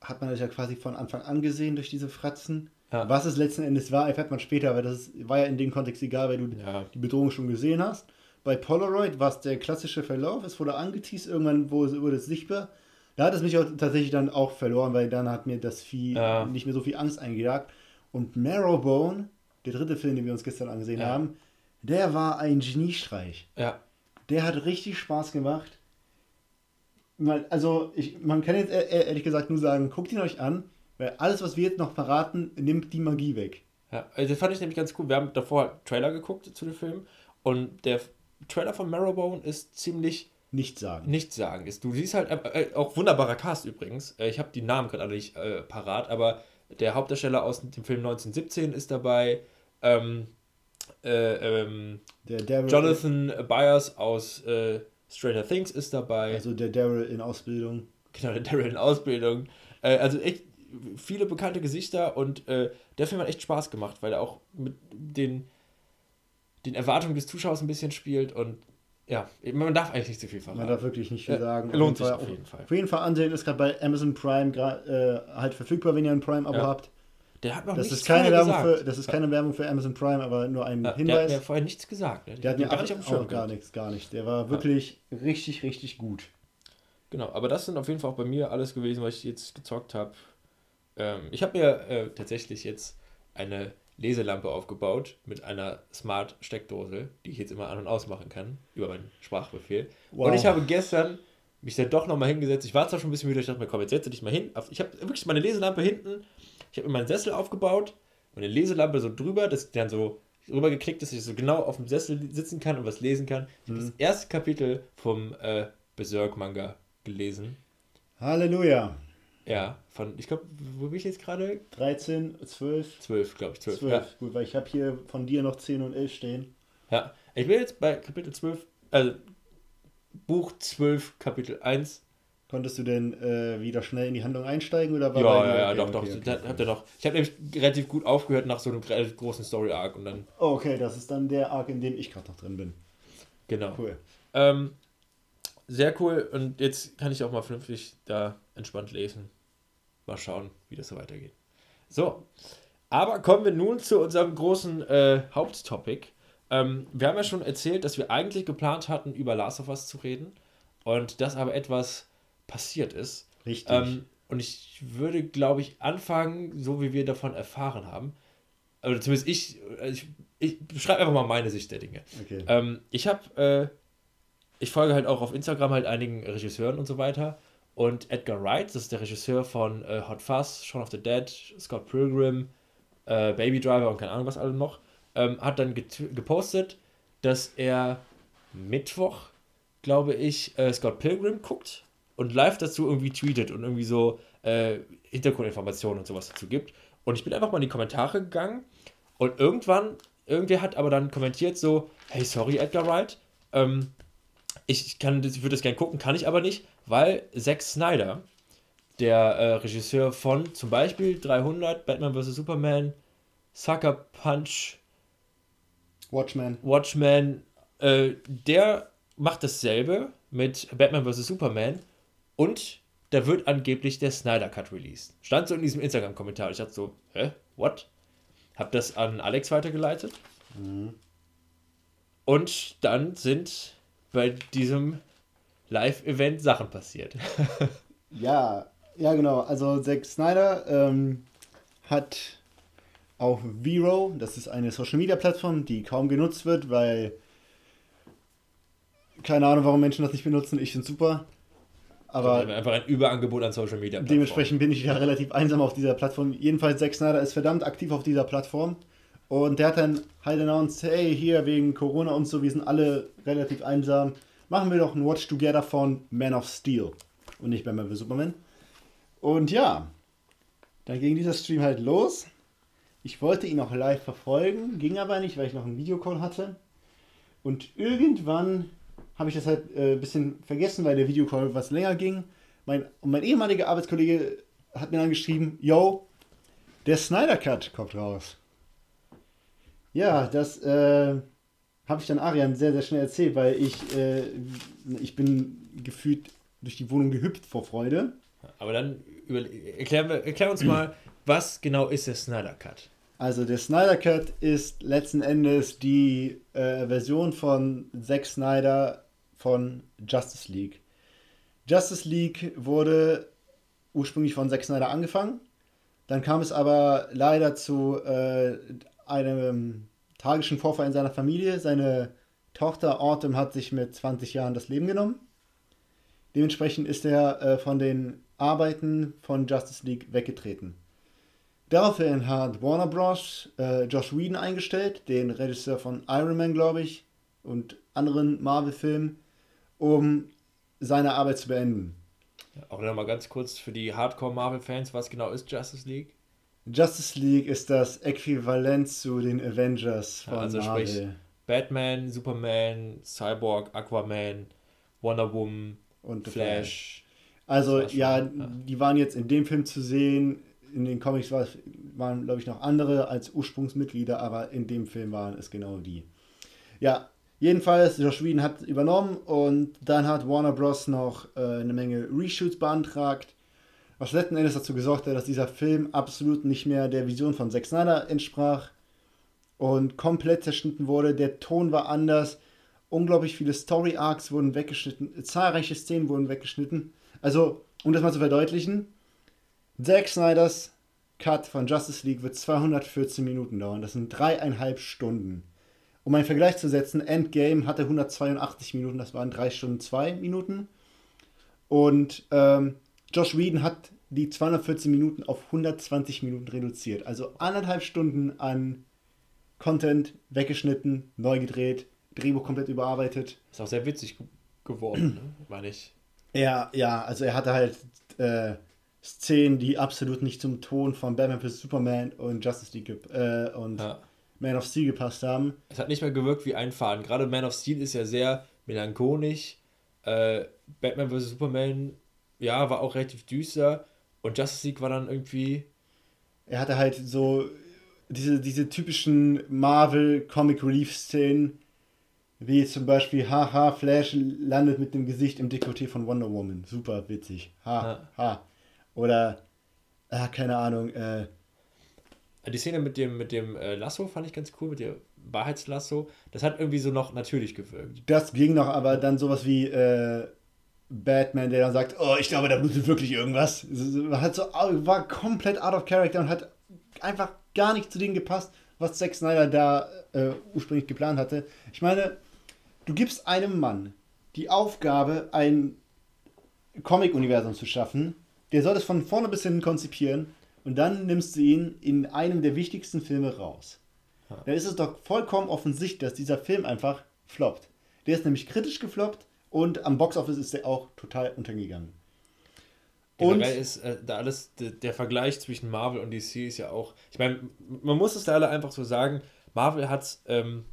hat man das ja quasi von Anfang an gesehen durch diese Fratzen. Ja. Was es letzten Endes war, erfährt man später, aber das war ja in dem Kontext egal, weil du die Bedrohung schon gesehen hast. Bei Polaroid war es der klassische Verlauf, es wurde angeteased, irgendwann wurde es sichtbar. Da hat es mich auch tatsächlich dann auch verloren, weil dann hat mir das Vieh nicht mehr so viel Angst eingejagt. Und Marrowbone, der dritte Film, den wir uns gestern angesehen haben, der war ein Geniestreich. Ja. Der hat richtig Spaß gemacht. Also, ich, man kann jetzt ehrlich gesagt nur sagen, guckt ihn euch an, weil alles, was wir jetzt noch verraten, nimmt die Magie weg. Ja, also das fand ich nämlich ganz cool. Wir haben davor Trailer geguckt zu dem Film und der Trailer von Marrowbone ist ziemlich nicht sagen. Nicht sagen ist. Du siehst halt äh, äh auch wunderbarer Cast übrigens. Äh, ich habe die Namen gerade nicht äh, parat, aber der Hauptdarsteller aus dem Film 1917 ist dabei. Ähm, äh, ähm, Jonathan Byers aus äh, Stranger Things ist dabei. Also der Daryl in Ausbildung. Genau, der Daryl in Ausbildung. Äh, also echt viele bekannte Gesichter und äh, der Film hat echt Spaß gemacht, weil er auch mit den, den Erwartungen des Zuschauers ein bisschen spielt und ja, man darf eigentlich nicht zu viel verraten. Man darf wirklich nicht viel ja, sagen. Lohnt sich auf jeden Fall. Auf jeden Fall ansehen ist gerade bei Amazon Prime äh, halt verfügbar, wenn ihr ein Prime-Abo ja. habt. Der hat noch das nichts ist keine Werbung gesagt. Für, das ist keine Werbung für Amazon Prime, aber nur ein ja, Hinweis. Der hat mir vorher nichts gesagt. Der, der hat mir gar, nicht auch gar nichts, gar nicht. Der war wirklich ja. richtig, richtig gut. Genau, aber das sind auf jeden Fall auch bei mir alles gewesen, was ich jetzt gezockt habe. Ähm, ich habe mir äh, tatsächlich jetzt eine Leselampe aufgebaut mit einer Smart-Steckdose, die ich jetzt immer an- und ausmachen kann, über meinen Sprachbefehl. Wow. Und ich habe gestern mich dann doch nochmal hingesetzt. Ich war zwar schon ein bisschen müde, ich dachte mir, komm, jetzt setze dich mal hin. Ich habe wirklich meine Leselampe hinten, ich habe mir meinen Sessel aufgebaut, meine Leselampe so drüber, dass die dann so rübergeklickt ist, dass ich so genau auf dem Sessel sitzen kann und was lesen kann. Ich habe mhm. das erste Kapitel vom äh, Berserk-Manga gelesen. Halleluja! Ja, von, ich glaube, wo bin ich jetzt gerade? 13, 12. 12, glaube ich, 12. 12, ja. gut, weil ich habe hier von dir noch 10 und 11 stehen. Ja, ich bin jetzt bei Kapitel 12, also Buch 12, Kapitel 1. Konntest du denn äh, wieder schnell in die Handlung einsteigen oder war Ja, ja, ja, okay, doch, doch. Okay, okay. Habt ihr noch. Ich habe nämlich relativ gut aufgehört nach so einem relativ großen Story-Arc und dann. Oh, okay, das ist dann der Arc, in dem ich gerade noch drin bin. Genau. Cool. Ähm, sehr cool und jetzt kann ich auch mal vernünftig da entspannt lesen mal schauen, wie das so weitergeht. So, aber kommen wir nun zu unserem großen äh, Haupttopic. Ähm, wir haben ja schon erzählt, dass wir eigentlich geplant hatten, über Last of Us zu reden und dass aber etwas passiert ist. Richtig. Ähm, und ich würde, glaube ich, anfangen, so wie wir davon erfahren haben. Oder zumindest ich, äh, ich, ich beschreibe einfach mal meine Sicht der Dinge. Okay. Ähm, ich habe, äh, ich folge halt auch auf Instagram halt einigen Regisseuren und so weiter. Und Edgar Wright, das ist der Regisseur von äh, Hot Fuzz, Shaun of the Dead, Scott Pilgrim, äh, Baby Driver und keine Ahnung was alle noch, ähm, hat dann gepostet, dass er Mittwoch, glaube ich, äh, Scott Pilgrim guckt und live dazu irgendwie tweetet und irgendwie so äh, Hintergrundinformationen und sowas dazu gibt. Und ich bin einfach mal in die Kommentare gegangen und irgendwann, irgendwer hat aber dann kommentiert so, hey, sorry Edgar Wright, ähm, ich, kann, ich würde das gerne gucken, kann ich aber nicht, weil Zack Snyder, der äh, Regisseur von zum Beispiel 300, Batman vs. Superman, Sucker Punch, Watchmen, Watchmen, äh, der macht dasselbe mit Batman vs. Superman und da wird angeblich der Snyder Cut released. Stand so in diesem Instagram-Kommentar. Ich dachte so, hä, what? Hab das an Alex weitergeleitet. Mhm. Und dann sind bei diesem Live-Event Sachen passiert. ja, ja, genau. Also Zack Snyder ähm, hat auf Vero, das ist eine Social-Media-Plattform, die kaum genutzt wird, weil keine Ahnung, warum Menschen das nicht benutzen. Ich finde super. Aber einfach ein Überangebot an Social Media. Dementsprechend bin ich ja relativ einsam auf dieser Plattform. Jedenfalls Zack Snyder ist verdammt aktiv auf dieser Plattform. Und der hat dann halt announced, hey, hier wegen Corona und so, wir sind alle relativ einsam machen wir doch ein Watch Together von Man of Steel und nicht Batman vs. Superman. Und ja, dann ging dieser Stream halt los. Ich wollte ihn auch live verfolgen, ging aber nicht, weil ich noch einen Videocall hatte. Und irgendwann habe ich das halt äh, ein bisschen vergessen, weil der Videocall was länger ging. Mein, und mein ehemaliger Arbeitskollege hat mir dann geschrieben, yo, der Snyder Cut kommt raus. Ja, das äh, habe ich dann Arian sehr, sehr schnell erzählt, weil ich, äh, ich bin gefühlt durch die Wohnung gehüpft vor Freude. Aber dann erklär, erklär uns mal, was genau ist der Snyder Cut? Also der Snyder Cut ist letzten Endes die äh, Version von Zack Snyder von Justice League. Justice League wurde ursprünglich von Zack Snyder angefangen. Dann kam es aber leider zu äh, einem tragischen Vorfall in seiner Familie. Seine Tochter Autumn hat sich mit 20 Jahren das Leben genommen. Dementsprechend ist er äh, von den Arbeiten von Justice League weggetreten. Daraufhin hat Warner Bros. Äh, Josh Whedon eingestellt, den Regisseur von Iron Man, glaube ich, und anderen Marvel-Filmen, um seine Arbeit zu beenden. Auch nochmal ganz kurz für die Hardcore-Marvel-Fans, was genau ist Justice League? Justice League ist das Äquivalent zu den Avengers von also Marvel. Sprich Batman, Superman, Cyborg, Aquaman, Wonder Woman und Flash. Also ja, ja, die waren jetzt in dem Film zu sehen. In den Comics war, waren, glaube ich, noch andere als Ursprungsmitglieder, aber in dem Film waren es genau die. Ja, Jedenfalls, Josh Whedon hat übernommen und dann hat Warner Bros. noch äh, eine Menge Reshoots beantragt, was letzten Endes dazu gesorgt hat, dass dieser Film absolut nicht mehr der Vision von Zack Snyder entsprach und komplett zerschnitten wurde. Der Ton war anders, unglaublich viele Story Arcs wurden weggeschnitten, zahlreiche Szenen wurden weggeschnitten. Also, um das mal zu verdeutlichen, Zack Snyders Cut von Justice League wird 214 Minuten dauern. Das sind dreieinhalb Stunden. Um einen Vergleich zu setzen, Endgame hatte 182 Minuten, das waren 3 Stunden 2 Minuten. Und ähm, Josh Whedon hat die 214 Minuten auf 120 Minuten reduziert. Also anderthalb Stunden an Content weggeschnitten, neu gedreht, Drehbuch komplett überarbeitet. Ist auch sehr witzig geworden, ne? meine ich. Ja, ja, also er hatte halt äh, Szenen, die absolut nicht zum Ton von Batman vs. Superman und Justice League äh, und ja. Man of Steel gepasst haben. Es hat nicht mehr gewirkt wie ein Faden. Gerade Man of Steel ist ja sehr melancholisch. Äh, Batman vs. Superman, ja, war auch relativ düster. Und Justice League war dann irgendwie. Er hatte halt so diese, diese typischen Marvel Comic Relief Szenen, wie zum Beispiel Haha, Flash landet mit dem Gesicht im Dekolleté von Wonder Woman. Super witzig. Ha, ja. ha. Oder, ah, keine Ahnung, äh, die Szene mit dem, mit dem äh, Lasso fand ich ganz cool, mit dem Wahrheitslasso. Das hat irgendwie so noch natürlich gewirkt. Das ging noch, aber dann sowas wie äh, Batman, der dann sagt, oh, ich glaube, da blutet wirklich irgendwas. Hat so, war komplett out of character und hat einfach gar nicht zu dem gepasst, was Zack Snyder da äh, ursprünglich geplant hatte. Ich meine, du gibst einem Mann die Aufgabe, ein Comic-Universum zu schaffen, der soll es von vorne bis hinten konzipieren und dann nimmst du ihn in einem der wichtigsten Filme raus. Ja. Da ist es doch vollkommen offensichtlich, dass dieser Film einfach floppt. Der ist nämlich kritisch gefloppt und am Boxoffice ist er auch total untergegangen. Und Generell ist äh, da alles, der, der, Vergleich zwischen Marvel und DC ist ja auch, ich meine, man muss es da alle einfach so sagen, Marvel hat es ähm,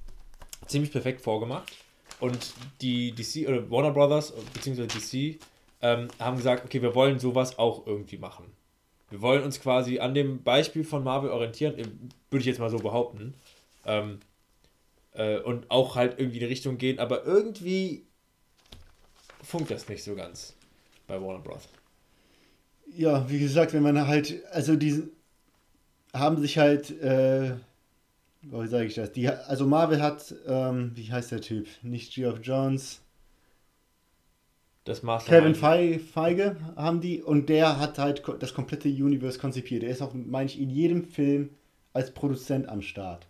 ziemlich perfekt vorgemacht und die DC oder Warner Brothers bzw. DC ähm, haben gesagt, okay, wir wollen sowas auch irgendwie machen. Wir wollen uns quasi an dem Beispiel von Marvel orientieren, würde ich jetzt mal so behaupten. Ähm, äh, und auch halt irgendwie in die Richtung gehen, aber irgendwie funkt das nicht so ganz bei Warner Bros. Ja, wie gesagt, wenn man halt, also die haben sich halt, äh, wie sage ich das? Die, also Marvel hat, ähm, wie heißt der Typ? Nicht Geoff Jones, das Kevin Feige, Feige haben die und der hat halt das komplette Universe konzipiert. Er ist auch, meine ich, in jedem Film als Produzent am Start.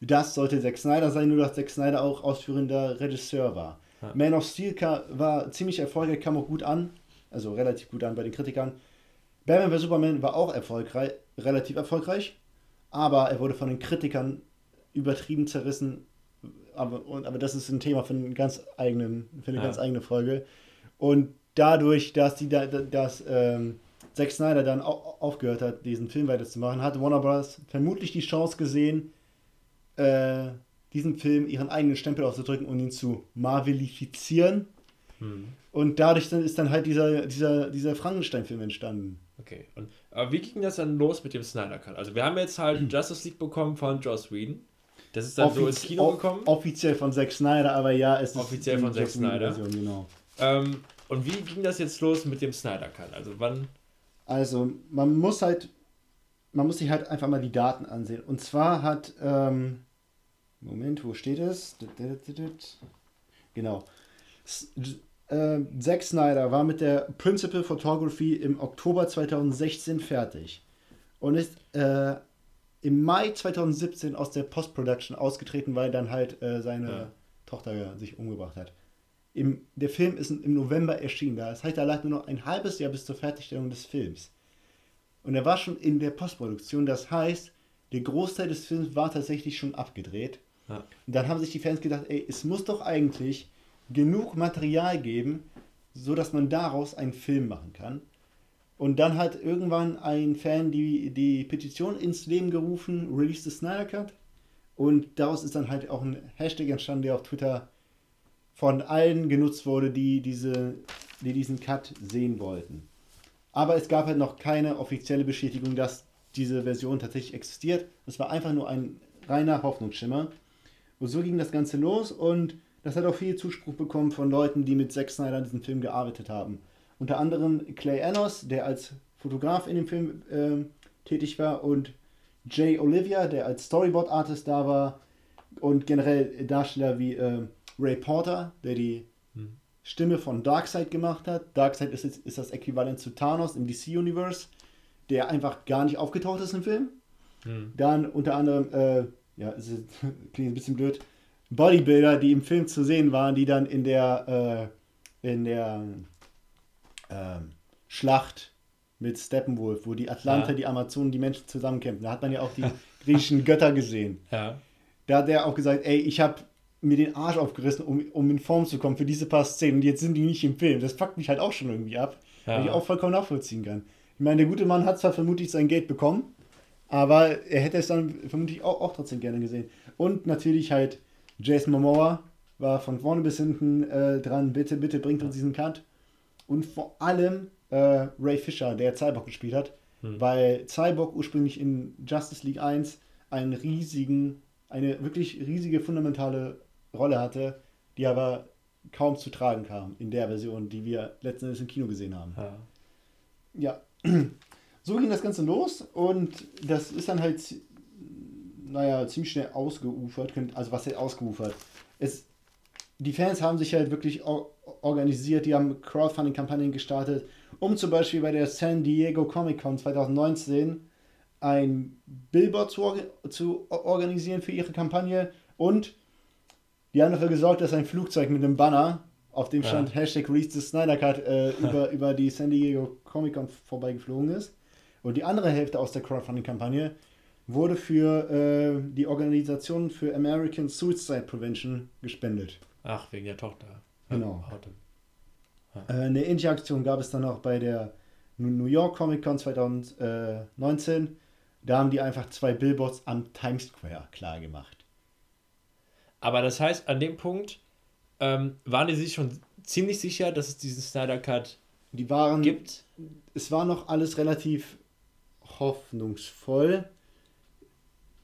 Das sollte Zack Snyder sein, nur dass Zack Snyder auch ausführender Regisseur war. Ja. Man of Steel war ziemlich erfolgreich, kam auch gut an, also relativ gut an bei den Kritikern. Batman vs. Superman war auch erfolgreich, relativ erfolgreich, aber er wurde von den Kritikern übertrieben zerrissen. Aber, aber das ist ein Thema für, einen ganz eigenen, für eine ja. ganz eigene Folge. Und dadurch, dass, die, dass ähm, Zack Snyder dann aufgehört hat, diesen Film weiterzumachen, hat Warner Bros. vermutlich die Chance gesehen, äh, diesen Film ihren eigenen Stempel aufzudrücken und ihn zu marvelifizieren. Hm. Und dadurch dann ist dann halt dieser, dieser, dieser Frankenstein-Film entstanden. Okay. Und, aber wie ging das dann los mit dem Snyder Cut? Also wir haben jetzt halt Justice League bekommen von Joss Whedon. Das ist dann Offiz so ins Kino gekommen. Offiziell von Zack Snyder, aber ja, es ist offiziell von Zack Snyder. Version, genau. Ähm, und wie ging das jetzt los mit dem Snyder Cut? Also wann? Also man muss halt, man muss sich halt einfach mal die Daten ansehen. Und zwar hat, ähm, Moment, wo steht es? Genau. Äh, Zack Snyder war mit der Principal Photography im Oktober 2016 fertig und ist äh, im Mai 2017 aus der Post-Production ausgetreten, weil dann halt äh, seine ja. Tochter sich umgebracht hat. Im, der Film ist im November erschienen. Das heißt, da lag nur noch ein halbes Jahr bis zur Fertigstellung des Films. Und er war schon in der Postproduktion. Das heißt, der Großteil des Films war tatsächlich schon abgedreht. Ja. Und dann haben sich die Fans gedacht, ey, es muss doch eigentlich genug Material geben, so dass man daraus einen Film machen kann. Und dann hat irgendwann ein Fan die, die Petition ins Leben gerufen, Release the Snyder Cut. Und daraus ist dann halt auch ein Hashtag entstanden, der auf Twitter von allen genutzt wurde, die, diese, die diesen Cut sehen wollten. Aber es gab halt noch keine offizielle Bestätigung, dass diese Version tatsächlich existiert. Es war einfach nur ein reiner Hoffnungsschimmer. Und so ging das Ganze los und das hat auch viel Zuspruch bekommen von Leuten, die mit Zack Snyder an diesem Film gearbeitet haben. Unter anderem Clay Enos, der als Fotograf in dem Film äh, tätig war, und Jay Olivia, der als Storyboard-Artist da war, und generell Darsteller wie äh, Ray Porter, der die hm. Stimme von Darkseid gemacht hat. Darkseid ist, ist das Äquivalent zu Thanos im DC-Universe, der einfach gar nicht aufgetaucht ist im Film. Hm. Dann unter anderem, äh, ja, es ist, klingt ein bisschen blöd, Bodybuilder, die im Film zu sehen waren, die dann in der, äh, in der äh, Schlacht mit Steppenwolf, wo die Atlanter, ja. die Amazonen, die Menschen zusammenkämpfen. Da hat man ja auch die griechischen Götter gesehen. Ja. Da hat er auch gesagt, ey, ich habe mir den Arsch aufgerissen, um, um in Form zu kommen für diese paar Szenen. Und jetzt sind die nicht im Film. Das fuckt mich halt auch schon irgendwie ab, ja. weil ich auch vollkommen nachvollziehen kann. Ich meine, der gute Mann hat zwar vermutlich sein Geld bekommen, aber er hätte es dann vermutlich auch, auch trotzdem gerne gesehen. Und natürlich halt Jason Momoa war von vorne bis hinten äh, dran. Bitte, bitte bringt uns diesen Cut. Und vor allem äh, Ray Fisher, der Cyborg gespielt hat, hm. weil Cyborg ursprünglich in Justice League 1 einen riesigen, eine wirklich riesige fundamentale Rolle hatte, die aber kaum zu tragen kam in der Version, die wir letzten Endes im Kino gesehen haben. Ja. ja. So ging das Ganze los und das ist dann halt, naja, ziemlich schnell ausgeufert. Also was heißt ausgeufert? Es, die Fans haben sich halt wirklich organisiert, die haben Crowdfunding-Kampagnen gestartet, um zum Beispiel bei der San Diego Comic Con 2019 ein Billboard zu, zu organisieren für ihre Kampagne und die haben dafür gesorgt, dass ein Flugzeug mit einem Banner, auf dem stand ja. Hashtag Reach the Snyder Cut, äh, über, über die San Diego Comic Con vorbeigeflogen ist. Und die andere Hälfte aus der Crowdfunding-Kampagne wurde für äh, die Organisation für American Suicide Prevention gespendet. Ach, wegen der Tochter. Genau. Ja. Äh, eine Interaktion gab es dann auch bei der New York Comic Con 2019. Da haben die einfach zwei Billboards am Times Square klar gemacht. Aber das heißt, an dem Punkt ähm, waren die sich schon ziemlich sicher, dass es diesen Snyder Cut die waren, gibt. Es war noch alles relativ hoffnungsvoll.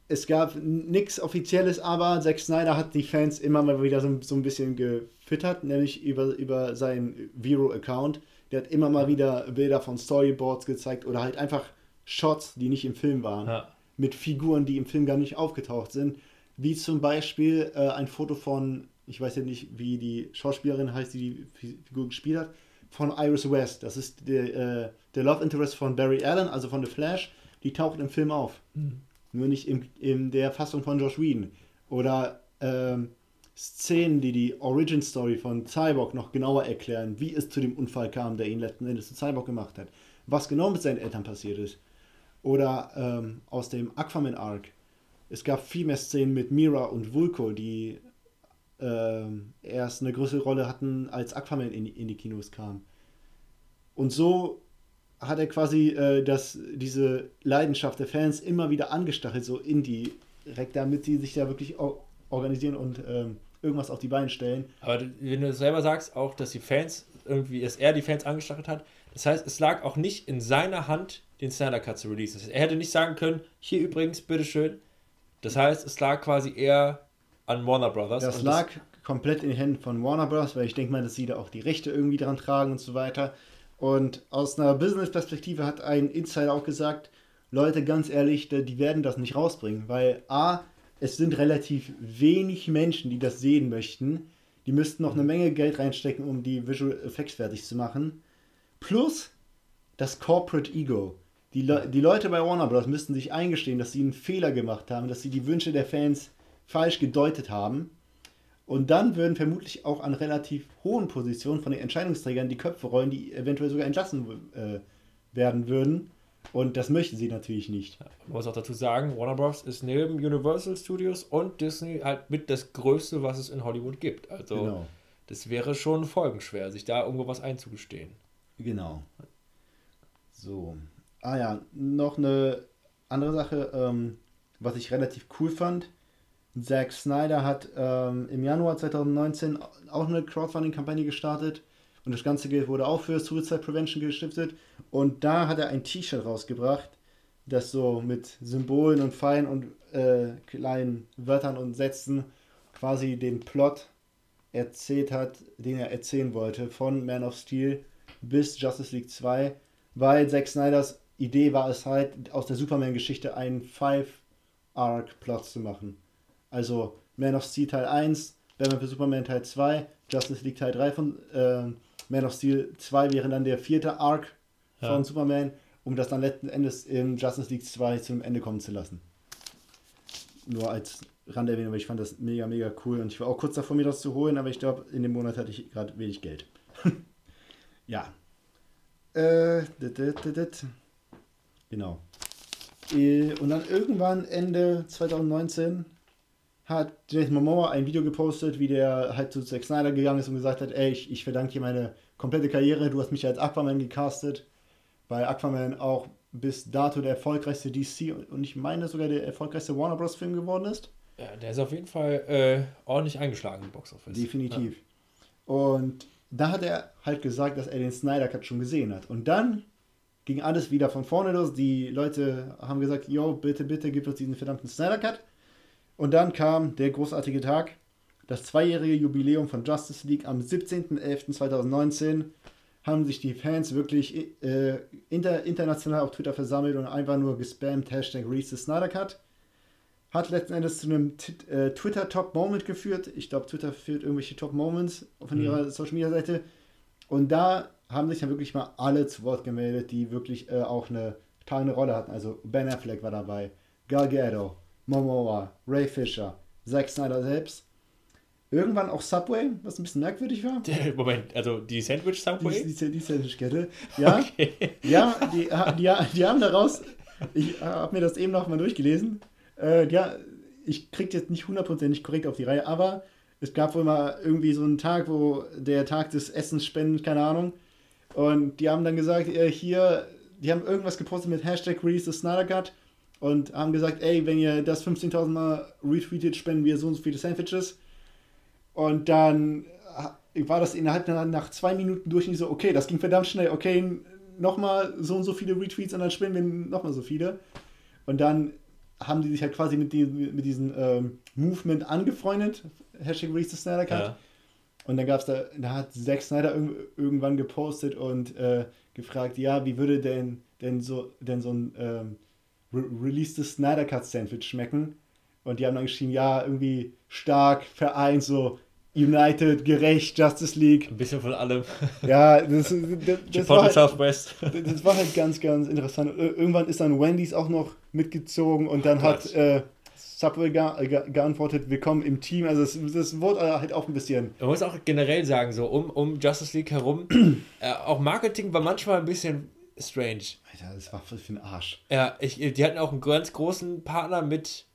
Es gab nichts Offizielles, aber Zack Snyder hat die Fans immer mal wieder so, so ein bisschen gefüttert, nämlich über, über seinen Vero-Account. Der hat immer mal wieder Bilder von Storyboards gezeigt oder halt einfach Shots, die nicht im Film waren. Ja. Mit Figuren, die im Film gar nicht aufgetaucht sind. Wie zum Beispiel äh, ein Foto von, ich weiß ja nicht, wie die Schauspielerin heißt, die die Figur gespielt hat, von Iris West. Das ist der, äh, der Love Interest von Barry Allen, also von The Flash. Die taucht im Film auf. Mhm. Nur nicht in, in der Fassung von Josh Whedon. Oder ähm, Szenen, die die Origin Story von Cyborg noch genauer erklären, wie es zu dem Unfall kam, der ihn letzten Endes zu Cyborg gemacht hat. Was genau mit seinen Eltern passiert ist. Oder ähm, aus dem Aquaman Arc. Es gab viel mehr Szenen mit Mira und Vulko, die äh, erst eine größere Rolle hatten, als Aquaman in, in die Kinos kam. Und so hat er quasi äh, das, diese Leidenschaft der Fans immer wieder angestachelt, so Indie, direkt damit die sich da wirklich organisieren und ähm, irgendwas auf die Beine stellen. Aber wenn du selber sagst, auch, dass die Fans irgendwie, dass er die Fans angestachelt hat, das heißt, es lag auch nicht in seiner Hand, den Snyder Cut zu releasen. Er hätte nicht sagen können, hier übrigens, bitteschön. Das heißt, es lag quasi eher an Warner Brothers. Das lag das komplett in den Händen von Warner Brothers, weil ich denke mal, dass sie da auch die Rechte irgendwie dran tragen und so weiter. Und aus einer Business-Perspektive hat ein Insider auch gesagt, Leute, ganz ehrlich, die werden das nicht rausbringen, weil A, es sind relativ wenig Menschen, die das sehen möchten. Die müssten noch eine Menge Geld reinstecken, um die Visual Effects fertig zu machen. Plus das Corporate Ego. Die, Le die Leute bei Warner Bros. müssten sich eingestehen, dass sie einen Fehler gemacht haben, dass sie die Wünsche der Fans falsch gedeutet haben. Und dann würden vermutlich auch an relativ hohen Positionen von den Entscheidungsträgern die Köpfe rollen, die eventuell sogar entlassen äh, werden würden. Und das möchten sie natürlich nicht. Man muss auch dazu sagen, Warner Bros. ist neben Universal Studios und Disney halt mit das Größte, was es in Hollywood gibt. Also genau. das wäre schon folgenschwer, sich da irgendwo was einzugestehen. Genau. So. Ah ja, noch eine andere Sache, ähm, was ich relativ cool fand. Zack Snyder hat ähm, im Januar 2019 auch eine Crowdfunding-Kampagne gestartet und das ganze Geld wurde auch für Suicide Prevention gestiftet. Und da hat er ein T-Shirt rausgebracht, das so mit Symbolen und Pfeilen und äh, kleinen Wörtern und Sätzen quasi den Plot erzählt hat, den er erzählen wollte, von Man of Steel bis Justice League 2, weil Zack Snyders Idee war es halt, aus der Superman-Geschichte einen Five-Arc-Plot zu machen. Also Man of Steel Teil 1, Batman für Superman Teil 2, Justice League Teil 3 von äh, Man of Steel 2 wäre dann der vierte Arc ja. von Superman, um das dann letzten Endes in Justice League 2 zum Ende kommen zu lassen. Nur als Randerwähnung, weil ich fand das mega, mega cool und ich war auch kurz davor, mir das zu holen, aber ich glaube, in dem Monat hatte ich gerade wenig Geld. ja. Äh, dit, dit, dit, genau. Äh, und dann irgendwann Ende 2019 hat Jason Momoa ein Video gepostet, wie der halt zu Zack Snyder gegangen ist und gesagt hat, ey, ich, ich verdanke dir meine komplette Karriere, du hast mich als Aquaman gecastet, weil Aquaman auch bis dato der erfolgreichste DC und ich meine sogar der erfolgreichste Warner Bros. Film geworden ist. Ja, der ist auf jeden Fall äh, ordentlich eingeschlagen im Boxoffice. Definitiv. Ja. Und da hat er halt gesagt, dass er den Snyder Cut schon gesehen hat. Und dann ging alles wieder von vorne los. Die Leute haben gesagt, yo, bitte, bitte, gib uns diesen verdammten Snyder Cut. Und dann kam der großartige Tag, das zweijährige Jubiläum von Justice League am 17.11.2019 haben sich die Fans wirklich äh, inter, international auf Twitter versammelt und einfach nur gespammt, Hashtag Reese the Snyder Cut. Hat letzten Endes zu einem äh, Twitter Top Moment geführt. Ich glaube, Twitter führt irgendwelche Top Moments von mhm. ihrer Social Media Seite. Und da haben sich dann wirklich mal alle zu Wort gemeldet, die wirklich äh, auch eine tragende Rolle hatten. Also Ben Affleck war dabei, Gal Gadot, Momoa, Ray Fisher, Zack Snyder selbst. Irgendwann auch Subway, was ein bisschen merkwürdig war. Moment, also die Sandwich Subway? Die, die, die Sandwich-Kette. Ja, okay. ja die, die, die haben daraus, ich habe mir das eben noch mal durchgelesen. Äh, ja, ich krieg jetzt nicht hundertprozentig korrekt auf die Reihe, aber es gab wohl mal irgendwie so einen Tag, wo der Tag des Essens spendet, keine Ahnung. Und die haben dann gesagt, äh, hier, die haben irgendwas gepostet mit Hashtag Reese the Snyder Cut und haben gesagt, ey, wenn ihr das 15.000 Mal retweetet, spenden wir so und so viele Sandwiches. Und dann äh, war das innerhalb nach zwei Minuten durch und so, okay, das ging verdammt schnell, okay, nochmal so und so viele Retweets und dann spenden wir nochmal so viele. Und dann haben die sich halt quasi mit, die, mit diesem ähm, Movement angefreundet, Hashtag Reese the Snyder Cut. Ja. Und dann gab es da, da hat Zack Snyder irgendwann gepostet und äh, gefragt, ja, wie würde denn, denn so, denn so ein ähm, Re released Snyder Cut Sandwich schmecken. Und die haben dann geschrieben, ja, irgendwie stark, vereint, so United, gerecht, Justice League. Ein bisschen von allem. Ja, das, das, das, war, halt, Southwest. das war halt ganz, ganz interessant. Irgendwann ist dann Wendy's auch noch mitgezogen und dann oh hat äh, Subway ge ge geantwortet, willkommen im Team. Also das, das wurde halt auch ein bisschen. Man muss auch generell sagen, so um, um Justice League herum, äh, auch Marketing war manchmal ein bisschen strange. Alter, das war für ein Arsch. Ja, ich, die hatten auch einen ganz großen Partner mit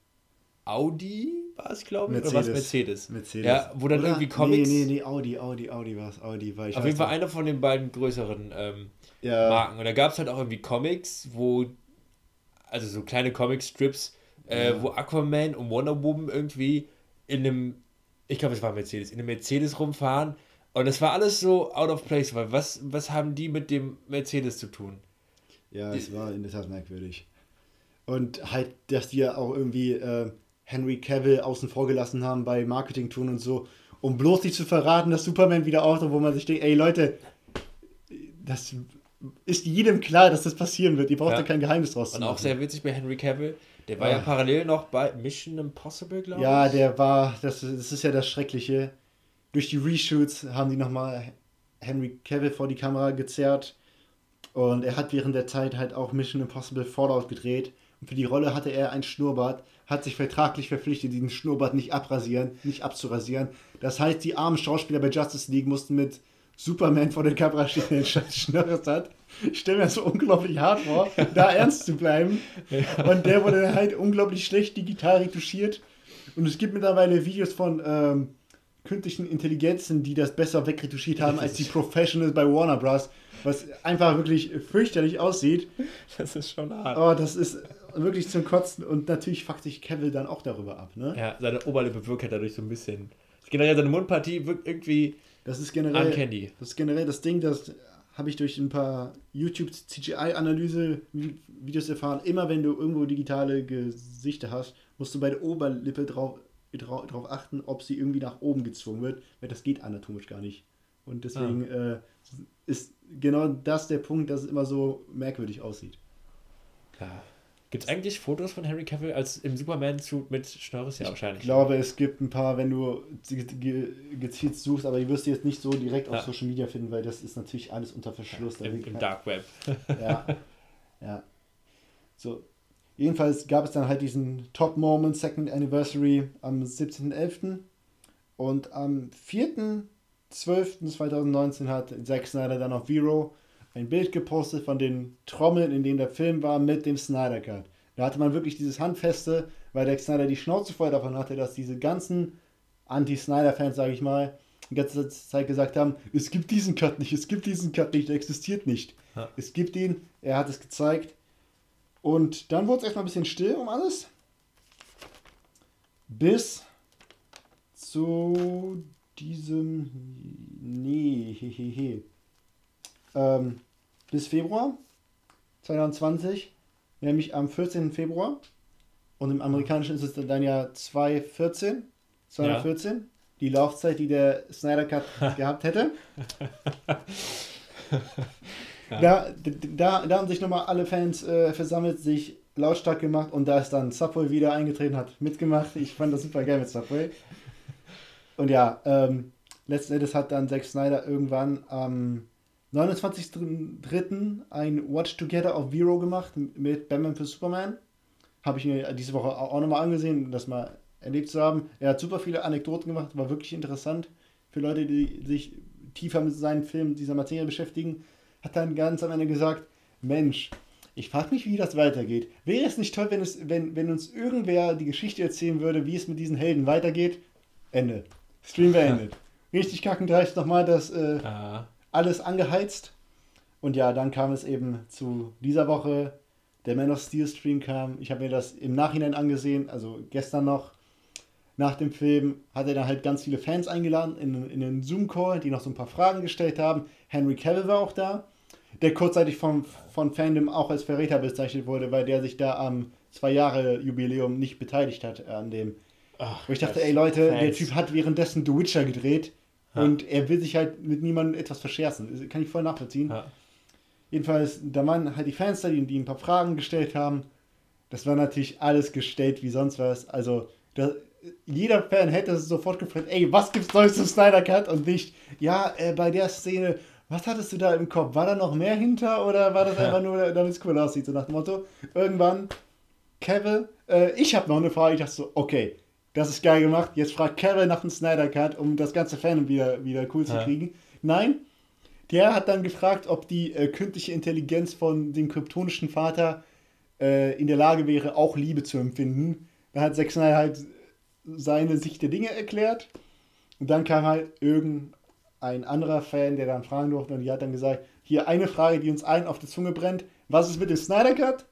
Audi, war es, glaube ich, oder was Mercedes? Mercedes. Ja, wo dann oder? irgendwie Comics. Nee, nee, nee, Audi, Audi, Audi war es, Audi war ich. Auf jeden Fall einer von den beiden größeren ähm, ja. Marken. Und da gab es halt auch irgendwie Comics, wo, also so kleine Comic-Strips, äh, wo Aquaman und Wonder Woman irgendwie in einem, ich glaube, es war Mercedes, in einem Mercedes rumfahren und es war alles so out of place, weil was, was haben die mit dem Mercedes zu tun? Ja, es war in der Tat merkwürdig. Und halt, dass die ja auch irgendwie äh, Henry Cavill außen vor gelassen haben bei Marketing tun und so, um bloß nicht zu verraten, dass Superman wieder auftaucht, wo man sich denkt, ey Leute, das ist jedem klar, dass das passieren wird. Ihr braucht ja. da kein Geheimnis draus Und auch sehr witzig bei Henry Cavill. Der war ja, ja parallel noch bei Mission Impossible, glaube ich. Ja, der war, das, das ist ja das Schreckliche durch die Reshoots haben die nochmal Henry Cavill vor die Kamera gezerrt. Und er hat während der Zeit halt auch Mission Impossible Fallout gedreht. Und für die Rolle hatte er ein Schnurrbart, hat sich vertraglich verpflichtet, diesen Schnurrbart nicht abrasieren, nicht abzurasieren. Das heißt, die armen Schauspieler bei Justice League mussten mit Superman vor der Kamera stehen, der Schnurrbart hat. Ich stelle mir das so unglaublich hart vor, da ernst zu bleiben. Und der wurde halt unglaublich schlecht digital retuschiert. Und es gibt mittlerweile Videos von ähm, künstlichen Intelligenzen, die das besser wegretuschiert haben als die Professionals bei Warner Bros. Was einfach wirklich fürchterlich aussieht. Das ist schon hart. Oh, das ist wirklich zum Kotzen. Und natürlich fuckt sich Kevin dann auch darüber ab, ne? Ja, seine Oberlippe wirkt halt dadurch so ein bisschen. Generell seine Mundpartie wirkt irgendwie. Das ist generell. Uncanny. Das ist generell das Ding, das habe ich durch ein paar YouTube CGI-Analyse-Videos erfahren. Immer wenn du irgendwo digitale Gesichter hast, musst du bei der Oberlippe drauf darauf achten, ob sie irgendwie nach oben gezwungen wird, weil das geht anatomisch gar nicht. Und deswegen ah. äh, ist genau das der Punkt, dass es immer so merkwürdig aussieht. Ja. Gibt es eigentlich Fotos von Henry Cavill als im Superman-Suit mit Schnörres? Ja, wahrscheinlich. Ich glaube, es gibt ein paar, wenn du gezielt suchst, aber die wirst du jetzt nicht so direkt ja. auf Social Media finden, weil das ist natürlich alles unter Verschluss. Ja, Im, im Dark Web. ja. Ja. So. Jedenfalls gab es dann halt diesen Top Moment Second Anniversary am 17.11. Und am 4.12.2019 hat Zack Snyder dann auf Vero ein Bild gepostet von den Trommeln, in denen der Film war, mit dem Snyder Cut. Da hatte man wirklich dieses Handfeste, weil der Snyder die Schnauze voll davon hatte, dass diese ganzen Anti-Snyder-Fans, sage ich mal, die ganze Zeit gesagt haben, es gibt diesen Cut nicht, es gibt diesen Cut nicht, der existiert nicht. Ja. Es gibt ihn, er hat es gezeigt. Und dann wurde es erstmal ein bisschen still um alles. Bis zu diesem. Nee, hehehe ähm, bis Februar 2020, nämlich am 14. Februar. Und im amerikanischen ist es dann ja 2014, 2014, ja. die Laufzeit, die der Snyder Cut gehabt hätte. ja. da, da, da haben sich nochmal alle Fans äh, versammelt, sich lautstark gemacht und da ist dann Subway wieder eingetreten, hat mitgemacht. Ich fand das super geil mit Subway. Und ja, ähm, letzten Endes hat dann Zack Snyder irgendwann am ähm, 29.03. ein Watch Together auf Vero gemacht mit Batman für Superman. Habe ich mir diese Woche auch nochmal angesehen, das mal erlebt zu haben. Er hat super viele Anekdoten gemacht, war wirklich interessant für Leute, die sich tiefer mit seinen Filmen dieser Materie beschäftigen. Hat dann ganz am Ende gesagt: Mensch, ich frage mich, wie das weitergeht. Wäre es nicht toll, wenn, es, wenn, wenn uns irgendwer die Geschichte erzählen würde, wie es mit diesen Helden weitergeht? Ende. Stream beendet. Richtig kackendreist nochmal, dass. Äh, alles angeheizt. Und ja, dann kam es eben zu dieser Woche. Der Man of Steel Stream kam. Ich habe mir das im Nachhinein angesehen, also gestern noch. Nach dem Film hat er dann halt ganz viele Fans eingeladen in, in einen Zoom-Call, die noch so ein paar Fragen gestellt haben. Henry Cavill war auch da, der kurzzeitig vom, von Fandom auch als Verräter bezeichnet wurde, weil der sich da am zwei Jahre Jubiläum nicht beteiligt hat an dem. Ach, wo ich dachte, ey Leute, Fans. der Typ hat währenddessen The Witcher gedreht ja. Und er will sich halt mit niemandem etwas verscherzen. Das kann ich voll nachvollziehen. Ja. Jedenfalls, da waren halt die Fans da, die, die ein paar Fragen gestellt haben. Das war natürlich alles gestellt wie sonst was. Also, da, jeder Fan hätte sofort gefragt, ey, was gibt's Neues zum Snyder Cut? Und nicht, ja, äh, bei der Szene, was hattest du da im Kopf? War da noch mehr hinter oder war das ja. einfach nur, damit es cool aussieht? So nach dem Motto, irgendwann, Kevin, äh, ich habe noch eine Frage. Ich dachte so, okay, das ist geil gemacht. Jetzt fragt Kevin nach dem Snyder Cut, um das ganze Fan wieder, wieder cool zu kriegen. Nein, der hat dann gefragt, ob die äh, künstliche Intelligenz von dem kryptonischen Vater äh, in der Lage wäre, auch Liebe zu empfinden. Da hat Zack Snyder halt seine Sicht der Dinge erklärt. Und dann kam halt irgendein anderer Fan, der dann fragen durfte, und die hat dann gesagt: Hier eine Frage, die uns allen auf der Zunge brennt. Was ist mit dem Snyder Cut?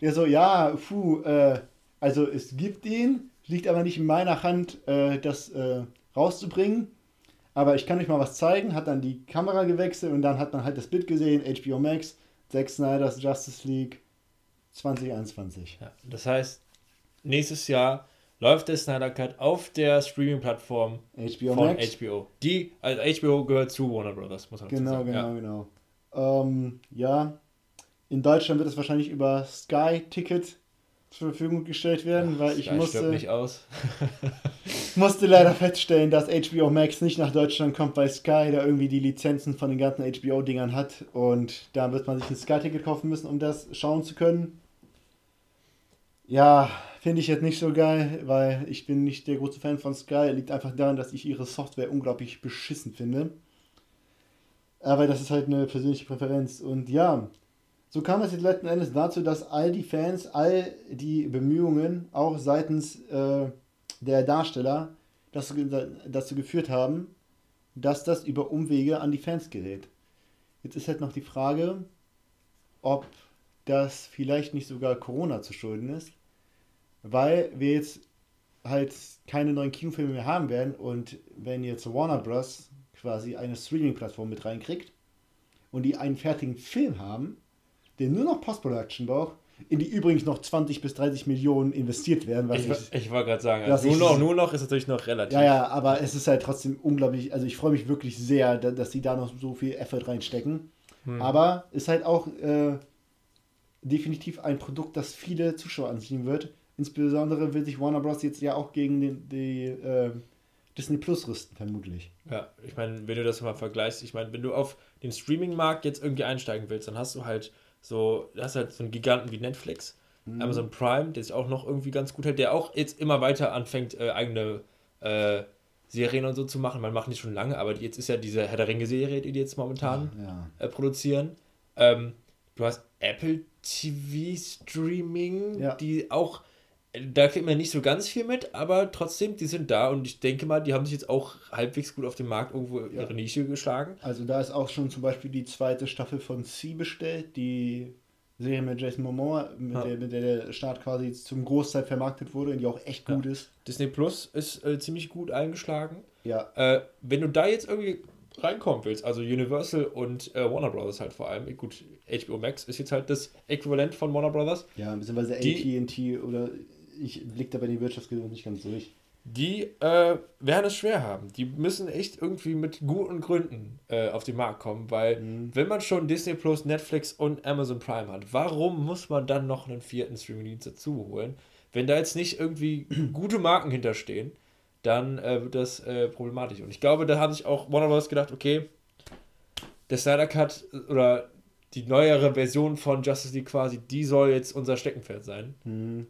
Der so: Ja, puh, äh, also es gibt ihn, liegt aber nicht in meiner Hand, äh, das äh, rauszubringen. Aber ich kann euch mal was zeigen. Hat dann die Kamera gewechselt und dann hat man halt das Bild gesehen, HBO Max, Zack Snyder's Justice League 2021. Ja, das heißt, nächstes Jahr läuft der Snyder Cut auf der Streaming-Plattform HBO von Max. HBO. Die, also HBO gehört zu Warner Brothers, muss man genau, sagen. Genau, genau, genau. Ähm, ja, in Deutschland wird es wahrscheinlich über Sky Ticket zur Verfügung gestellt werden, Ach, weil ich musste, musste leider feststellen, dass HBO Max nicht nach Deutschland kommt, weil Sky da irgendwie die Lizenzen von den ganzen HBO-Dingern hat und da wird man sich ein Sky-Ticket kaufen müssen, um das schauen zu können. Ja, finde ich jetzt nicht so geil, weil ich bin nicht der große Fan von Sky. Liegt einfach daran, dass ich ihre Software unglaublich beschissen finde. Aber das ist halt eine persönliche Präferenz. Und ja, so kam es jetzt letzten Endes dazu, dass all die Fans, all die Bemühungen, auch seitens äh, der Darsteller, dazu, dazu geführt haben, dass das über Umwege an die Fans gerät. Jetzt ist halt noch die Frage, ob das vielleicht nicht sogar Corona zu schulden ist, weil wir jetzt halt keine neuen Kinofilme mehr haben werden und wenn jetzt Warner Bros. quasi eine Streaming-Plattform mit reinkriegt und die einen fertigen Film haben, der nur noch Post-Production braucht, in die übrigens noch 20 bis 30 Millionen investiert werden. ich, ich, ich wollte gerade sagen, also nur, noch, nur noch ist natürlich noch relativ. Ja, ja, aber es ist halt trotzdem unglaublich, also ich freue mich wirklich sehr, dass sie da noch so viel Effort reinstecken. Hm. Aber ist halt auch äh, definitiv ein Produkt, das viele Zuschauer anziehen wird. Insbesondere will sich Warner Bros. jetzt ja auch gegen den, die äh, Disney Plus rüsten, vermutlich. Ja, ich meine, wenn du das mal vergleichst, ich meine, wenn du auf den Streaming-Markt jetzt irgendwie einsteigen willst, dann hast du halt so, du hast halt so einen Giganten wie Netflix, mhm. Amazon Prime, der sich auch noch irgendwie ganz gut hält, der auch jetzt immer weiter anfängt, äh, eigene äh, Serien und so zu machen. Man macht nicht schon lange, aber jetzt ist ja diese Herr der Ringe-Serie, die die jetzt momentan ja, ja. Äh, produzieren. Ähm, du hast Apple TV Streaming, ja. die auch da kriegt man nicht so ganz viel mit, aber trotzdem, die sind da und ich denke mal, die haben sich jetzt auch halbwegs gut auf dem Markt irgendwo ja. ihre Nische geschlagen. Also da ist auch schon zum Beispiel die zweite Staffel von C bestellt, die Serie mit Jason Momoa, mit, ja. der, mit der der Start quasi zum Großteil vermarktet wurde und die auch echt gut ja. ist. Disney Plus ist äh, ziemlich gut eingeschlagen. Ja. Äh, wenn du da jetzt irgendwie reinkommen willst, also Universal und äh, Warner Brothers halt vor allem, gut, HBO Max ist jetzt halt das Äquivalent von Warner Brothers. Ja, beziehungsweise AT&T oder ich blicke da bei den Wirtschaftsgewinnen nicht ganz durch. Die äh, werden es schwer haben. Die müssen echt irgendwie mit guten Gründen äh, auf den Markt kommen, weil mhm. wenn man schon Disney Plus, Netflix und Amazon Prime hat, warum muss man dann noch einen vierten Streamingdienst dazu holen? Wenn da jetzt nicht irgendwie gute Marken hinterstehen, dann äh, wird das äh, problematisch. Und ich glaube, da haben sich auch Warner Bros. gedacht, okay, der Snyder Cut oder die neuere Version von Justice League quasi, die soll jetzt unser Steckenpferd sein. Mhm.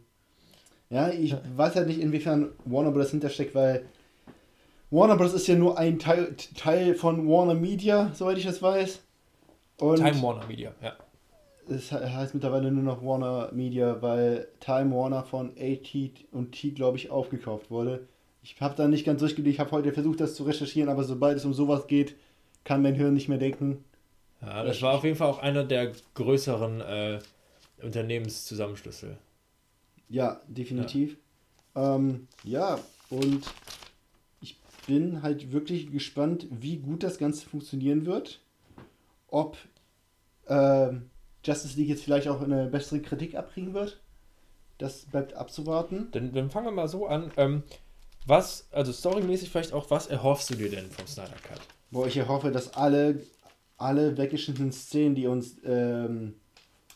Ja, ich ja. weiß halt nicht, inwiefern Warner Bros. hintersteckt, weil Warner Bros. ist ja nur ein Teil, Teil von Warner Media, soweit ich das weiß. Und Time Warner Media, ja. Es heißt mittlerweile nur noch Warner Media, weil Time Warner von AT und T, glaube ich, aufgekauft wurde. Ich habe da nicht ganz durchgelegt, ich habe heute versucht, das zu recherchieren, aber sobald es um sowas geht, kann mein Hirn nicht mehr denken. Ja, das war auf jeden Fall auch einer der größeren äh, Unternehmenszusammenschlüsse. Ja, definitiv. Ja. Ähm, ja, und ich bin halt wirklich gespannt, wie gut das Ganze funktionieren wird. Ob äh, Justice League jetzt vielleicht auch eine bessere Kritik abkriegen wird. Das bleibt abzuwarten. Dann, dann fangen wir mal so an. Ähm, was, also storymäßig vielleicht auch, was erhoffst du dir denn vom Snyder Cut? Wo ich erhoffe, dass alle, alle weggeschnittenen Szenen, die uns ähm,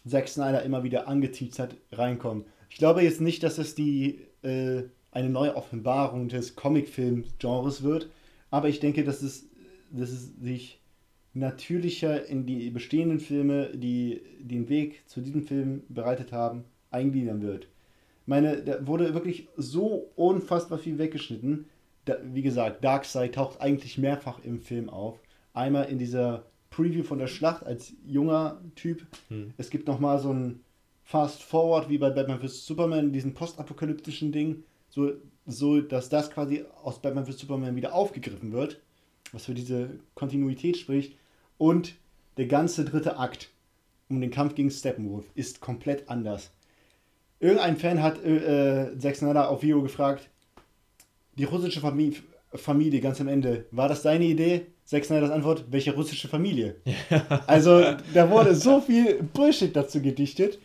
Zack Snyder immer wieder angeteased hat, reinkommen. Ich glaube jetzt nicht, dass es die äh, eine neue Offenbarung des Comicfilm-Genres wird, aber ich denke, dass es, dass es sich natürlicher in die bestehenden Filme, die den Weg zu diesem Film bereitet haben, eingliedern wird. Meine, da wurde wirklich so unfassbar viel weggeschnitten. Da, wie gesagt, Darkseid taucht eigentlich mehrfach im Film auf. Einmal in dieser Preview von der Schlacht als junger Typ. Hm. Es gibt nochmal so ein Fast Forward wie bei Batman vs. Superman, diesen postapokalyptischen Ding, so, so dass das quasi aus Batman vs. Superman wieder aufgegriffen wird, was für diese Kontinuität spricht. Und der ganze dritte Akt um den Kampf gegen Steppenwolf ist komplett anders. Irgendein Fan hat äh, äh Zack Snyder auf Video gefragt, die russische Familie, Familie ganz am Ende, war das deine Idee? Zack Snyders Antwort, welche russische Familie? Ja. Also da wurde so viel Bullshit dazu gedichtet.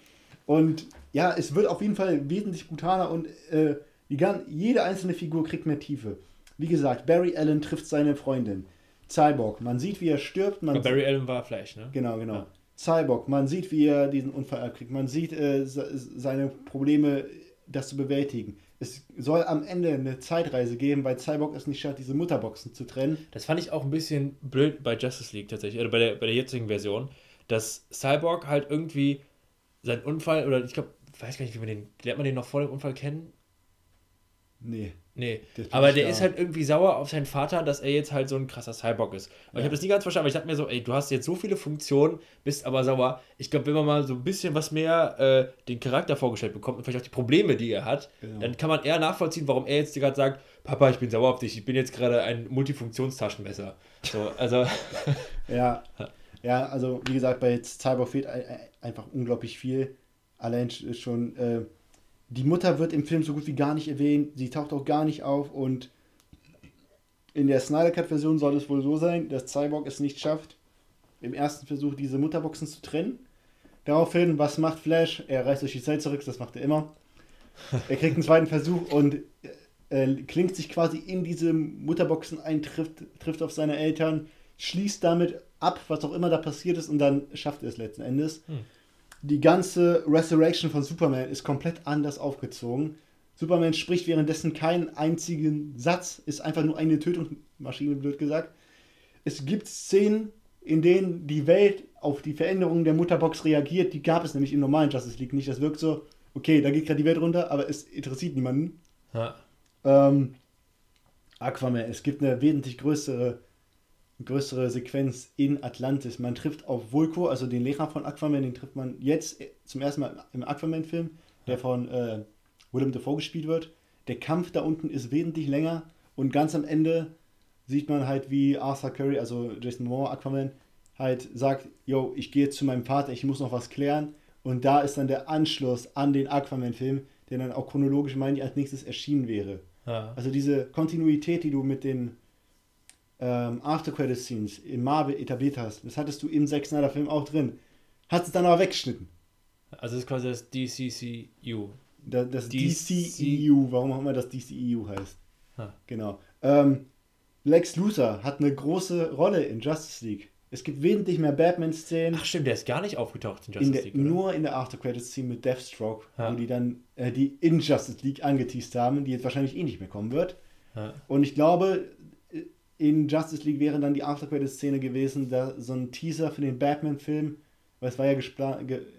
Und ja, es wird auf jeden Fall wesentlich brutaler und äh, die, jede einzelne Figur kriegt mehr Tiefe. Wie gesagt, Barry Allen trifft seine Freundin. Cyborg, man sieht, wie er stirbt. Man Barry Allen war Flash, ne? Genau, genau. Ja. Cyborg, man sieht, wie er diesen Unfall erkriegt. Man sieht äh, seine Probleme, das zu bewältigen. Es soll am Ende eine Zeitreise geben, weil Cyborg es nicht schafft, diese Mutterboxen zu trennen. Das fand ich auch ein bisschen blöd bei Justice League tatsächlich, oder bei der, bei der jetzigen Version, dass Cyborg halt irgendwie sein Unfall, oder ich glaube, weiß gar nicht, wie man den, lernt man den noch vor dem Unfall kennen? Nee. Nee. Aber der ist halt irgendwie sauer auf seinen Vater, dass er jetzt halt so ein krasser Cyborg ist. Und ja. ich habe das nie ganz verstanden, aber ich dachte mir so, ey, du hast jetzt so viele Funktionen, bist aber sauer. Ich glaube, wenn man mal so ein bisschen was mehr äh, den Charakter vorgestellt bekommt und vielleicht auch die Probleme, die er hat, genau. dann kann man eher nachvollziehen, warum er jetzt gerade sagt, Papa, ich bin sauer auf dich, ich bin jetzt gerade ein Multifunktionstaschenmesser. So, also. ja. Ja, also wie gesagt, bei Cyber fehlt einfach unglaublich viel. Allein schon, äh, die Mutter wird im Film so gut wie gar nicht erwähnt, sie taucht auch gar nicht auf und in der Snyder Cut-Version soll es wohl so sein, dass Cyborg es nicht schafft, im ersten Versuch diese Mutterboxen zu trennen. Daraufhin, was macht Flash? Er reist durch die Zeit zurück, das macht er immer. Er kriegt einen zweiten Versuch und äh, klingt sich quasi in diese Mutterboxen ein, trifft, trifft auf seine Eltern, schließt damit ab, was auch immer da passiert ist und dann schafft er es letzten Endes. Hm. Die ganze Resurrection von Superman ist komplett anders aufgezogen. Superman spricht währenddessen keinen einzigen Satz, ist einfach nur eine Tötungsmaschine, blöd gesagt. Es gibt Szenen, in denen die Welt auf die Veränderungen der Mutterbox reagiert. Die gab es nämlich im normalen Justice League nicht. Das wirkt so, okay, da geht gerade die Welt runter, aber es interessiert niemanden. Ja. Ähm, Aquaman, es gibt eine wesentlich größere, größere Sequenz in Atlantis. Man trifft auf Vulko, also den Lehrer von Aquaman, den trifft man jetzt zum ersten Mal im Aquaman-Film, der von äh, Willem Dafoe gespielt wird. Der Kampf da unten ist wesentlich länger und ganz am Ende sieht man halt, wie Arthur Curry, also Jason Moore, Aquaman, halt sagt, yo, ich gehe jetzt zu meinem Vater, ich muss noch was klären. Und da ist dann der Anschluss an den Aquaman-Film, der dann auch chronologisch, meine ich, als nächstes erschienen wäre. Ja. Also diese Kontinuität, die du mit den ähm, After-Credit-Scenes im Marvel etabliert hast, das hattest du im Zack Snyder-Film auch drin. Hast es dann aber weggeschnitten. Also das ist quasi das DCCU. Das, das DCEU, warum auch immer das DCEU heißt. Ha. Genau. Ähm, Lex Luthor hat eine große Rolle in Justice League. Es gibt wesentlich mehr Batman-Szenen. Ach stimmt, der ist gar nicht aufgetaucht in Justice in der, League. Oder? Nur in der After-Credits-Scene mit Deathstroke, ja. wo die dann äh, die in Justice League angeteased haben, die jetzt wahrscheinlich eh nicht mehr kommen wird. Ja. Und ich glaube, in Justice League wäre dann die After-Credits-Szene gewesen, da so ein Teaser für den Batman-Film, weil es war ja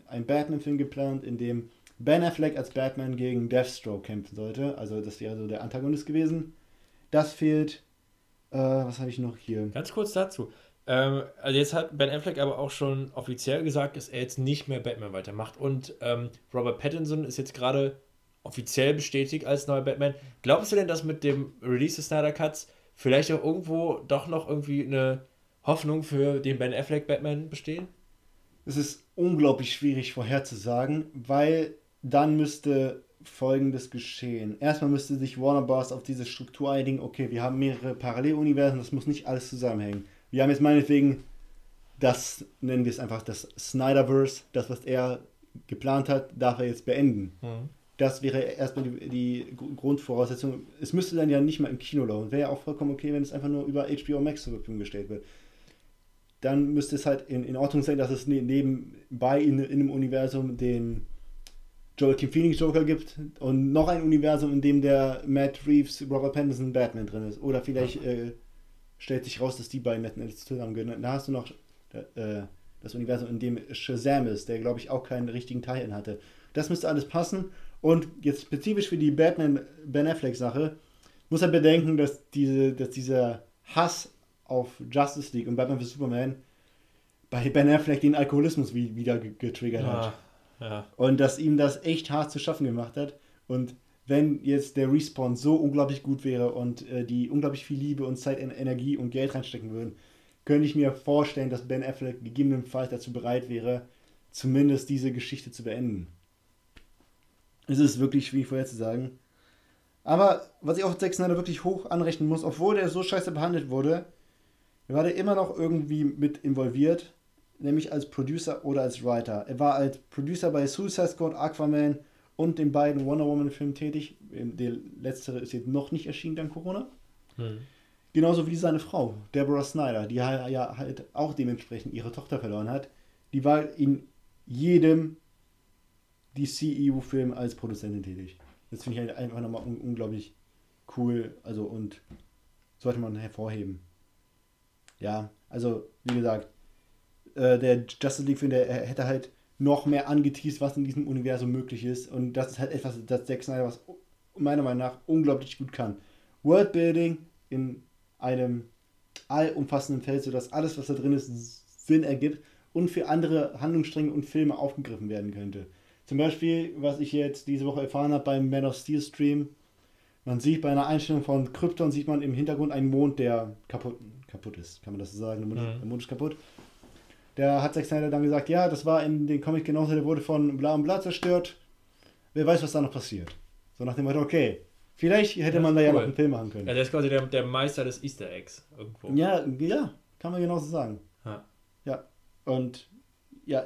ein Batman-Film geplant, in dem Ben Affleck als Batman gegen Deathstroke kämpfen sollte. Also das wäre so der Antagonist gewesen. Das fehlt. Äh, was habe ich noch hier? Ganz kurz dazu. Ähm, also jetzt hat Ben Affleck aber auch schon offiziell gesagt, dass er jetzt nicht mehr Batman weitermacht. Und ähm, Robert Pattinson ist jetzt gerade offiziell bestätigt als neuer Batman. Glaubst du denn, dass mit dem Release des Snyder Cuts vielleicht auch irgendwo doch noch irgendwie eine Hoffnung für den Ben Affleck Batman bestehen? Es ist unglaublich schwierig vorherzusagen, weil dann müsste folgendes geschehen. Erstmal müsste sich Warner Bros. auf diese Struktur einigen, okay, wir haben mehrere Paralleluniversen, das muss nicht alles zusammenhängen wir haben jetzt meinetwegen das, nennen wir es einfach das Snyderverse, das, was er geplant hat, darf er jetzt beenden. Mhm. Das wäre erstmal die, die, Grundvoraussetzung. Es müsste dann ja nicht mal im Kino laufen. Wäre ja auch vollkommen okay, wenn es einfach nur über HBO Max zur Verfügung gestellt wird. Dann müsste es halt in, in Ordnung sein, dass es ne, nebenbei in, in einem Universum den Joel Kim Phoenix Joker gibt und noch ein Universum, in dem der Matt Reeves Robert Pattinson Batman drin ist. Oder vielleicht äh, stellt sich raus, dass die beiden letzten Endes zusammengehören. Da hast du noch äh, das Universum, in dem Shazam ist, der glaube ich auch keinen richtigen Teil hatte. Das müsste alles passen. Und jetzt spezifisch für die Batman Ben Affleck Sache muss er bedenken, dass diese, dass dieser Hass auf Justice League und Batman vs Superman bei Ben Affleck den Alkoholismus wieder getriggert ja, hat. Ja. Und dass ihm das echt hart zu schaffen gemacht hat. Und wenn jetzt der Respawn so unglaublich gut wäre und äh, die unglaublich viel Liebe und Zeit, Energie und Geld reinstecken würden, könnte ich mir vorstellen, dass Ben Affleck gegebenenfalls dazu bereit wäre, zumindest diese Geschichte zu beenden. Es ist wirklich schwierig vorher zu sagen. Aber was ich auch Zack Snyder wirklich hoch anrechnen muss, obwohl der so scheiße behandelt wurde, war der immer noch irgendwie mit involviert, nämlich als Producer oder als Writer. Er war als Producer bei Suicide Squad, Aquaman und den beiden Wonder Woman-Filmen tätig. Der letztere ist jetzt noch nicht erschienen dank Corona. Hm. Genauso wie seine Frau, Deborah Snyder, die ja halt auch dementsprechend ihre Tochter verloren hat. Die war in jedem DCEU-Film als Produzentin tätig. Das finde ich halt einfach nochmal un unglaublich cool. Also und sollte man hervorheben. Ja, also wie gesagt, äh, der Justice League-Film, der hätte halt noch mehr angeteased, was in diesem Universum möglich ist. Und das ist halt etwas, das Zack Snyder, was meiner Meinung nach unglaublich gut kann. Worldbuilding in einem allumfassenden Feld, sodass alles, was da drin ist, Sinn ergibt und für andere Handlungsstränge und Filme aufgegriffen werden könnte. Zum Beispiel, was ich jetzt diese Woche erfahren habe beim Man of Steel Stream, man sieht bei einer Einstellung von Krypton, sieht man im Hintergrund einen Mond, der kaputt, kaputt ist. Kann man das so sagen? Der Mond, mhm. der Mond ist kaputt. Der hat Zack Snyder dann gesagt, ja, das war in dem Comic genauso, der wurde von bla und bla zerstört. Wer weiß, was da noch passiert. So nach dem Motto, okay, vielleicht hätte man da cool. ja noch einen Film machen können. Ja, der ist quasi der, der Meister des Easter Eggs irgendwo. Ja, ja, kann man genauso sagen. Ha. Ja. Und ja,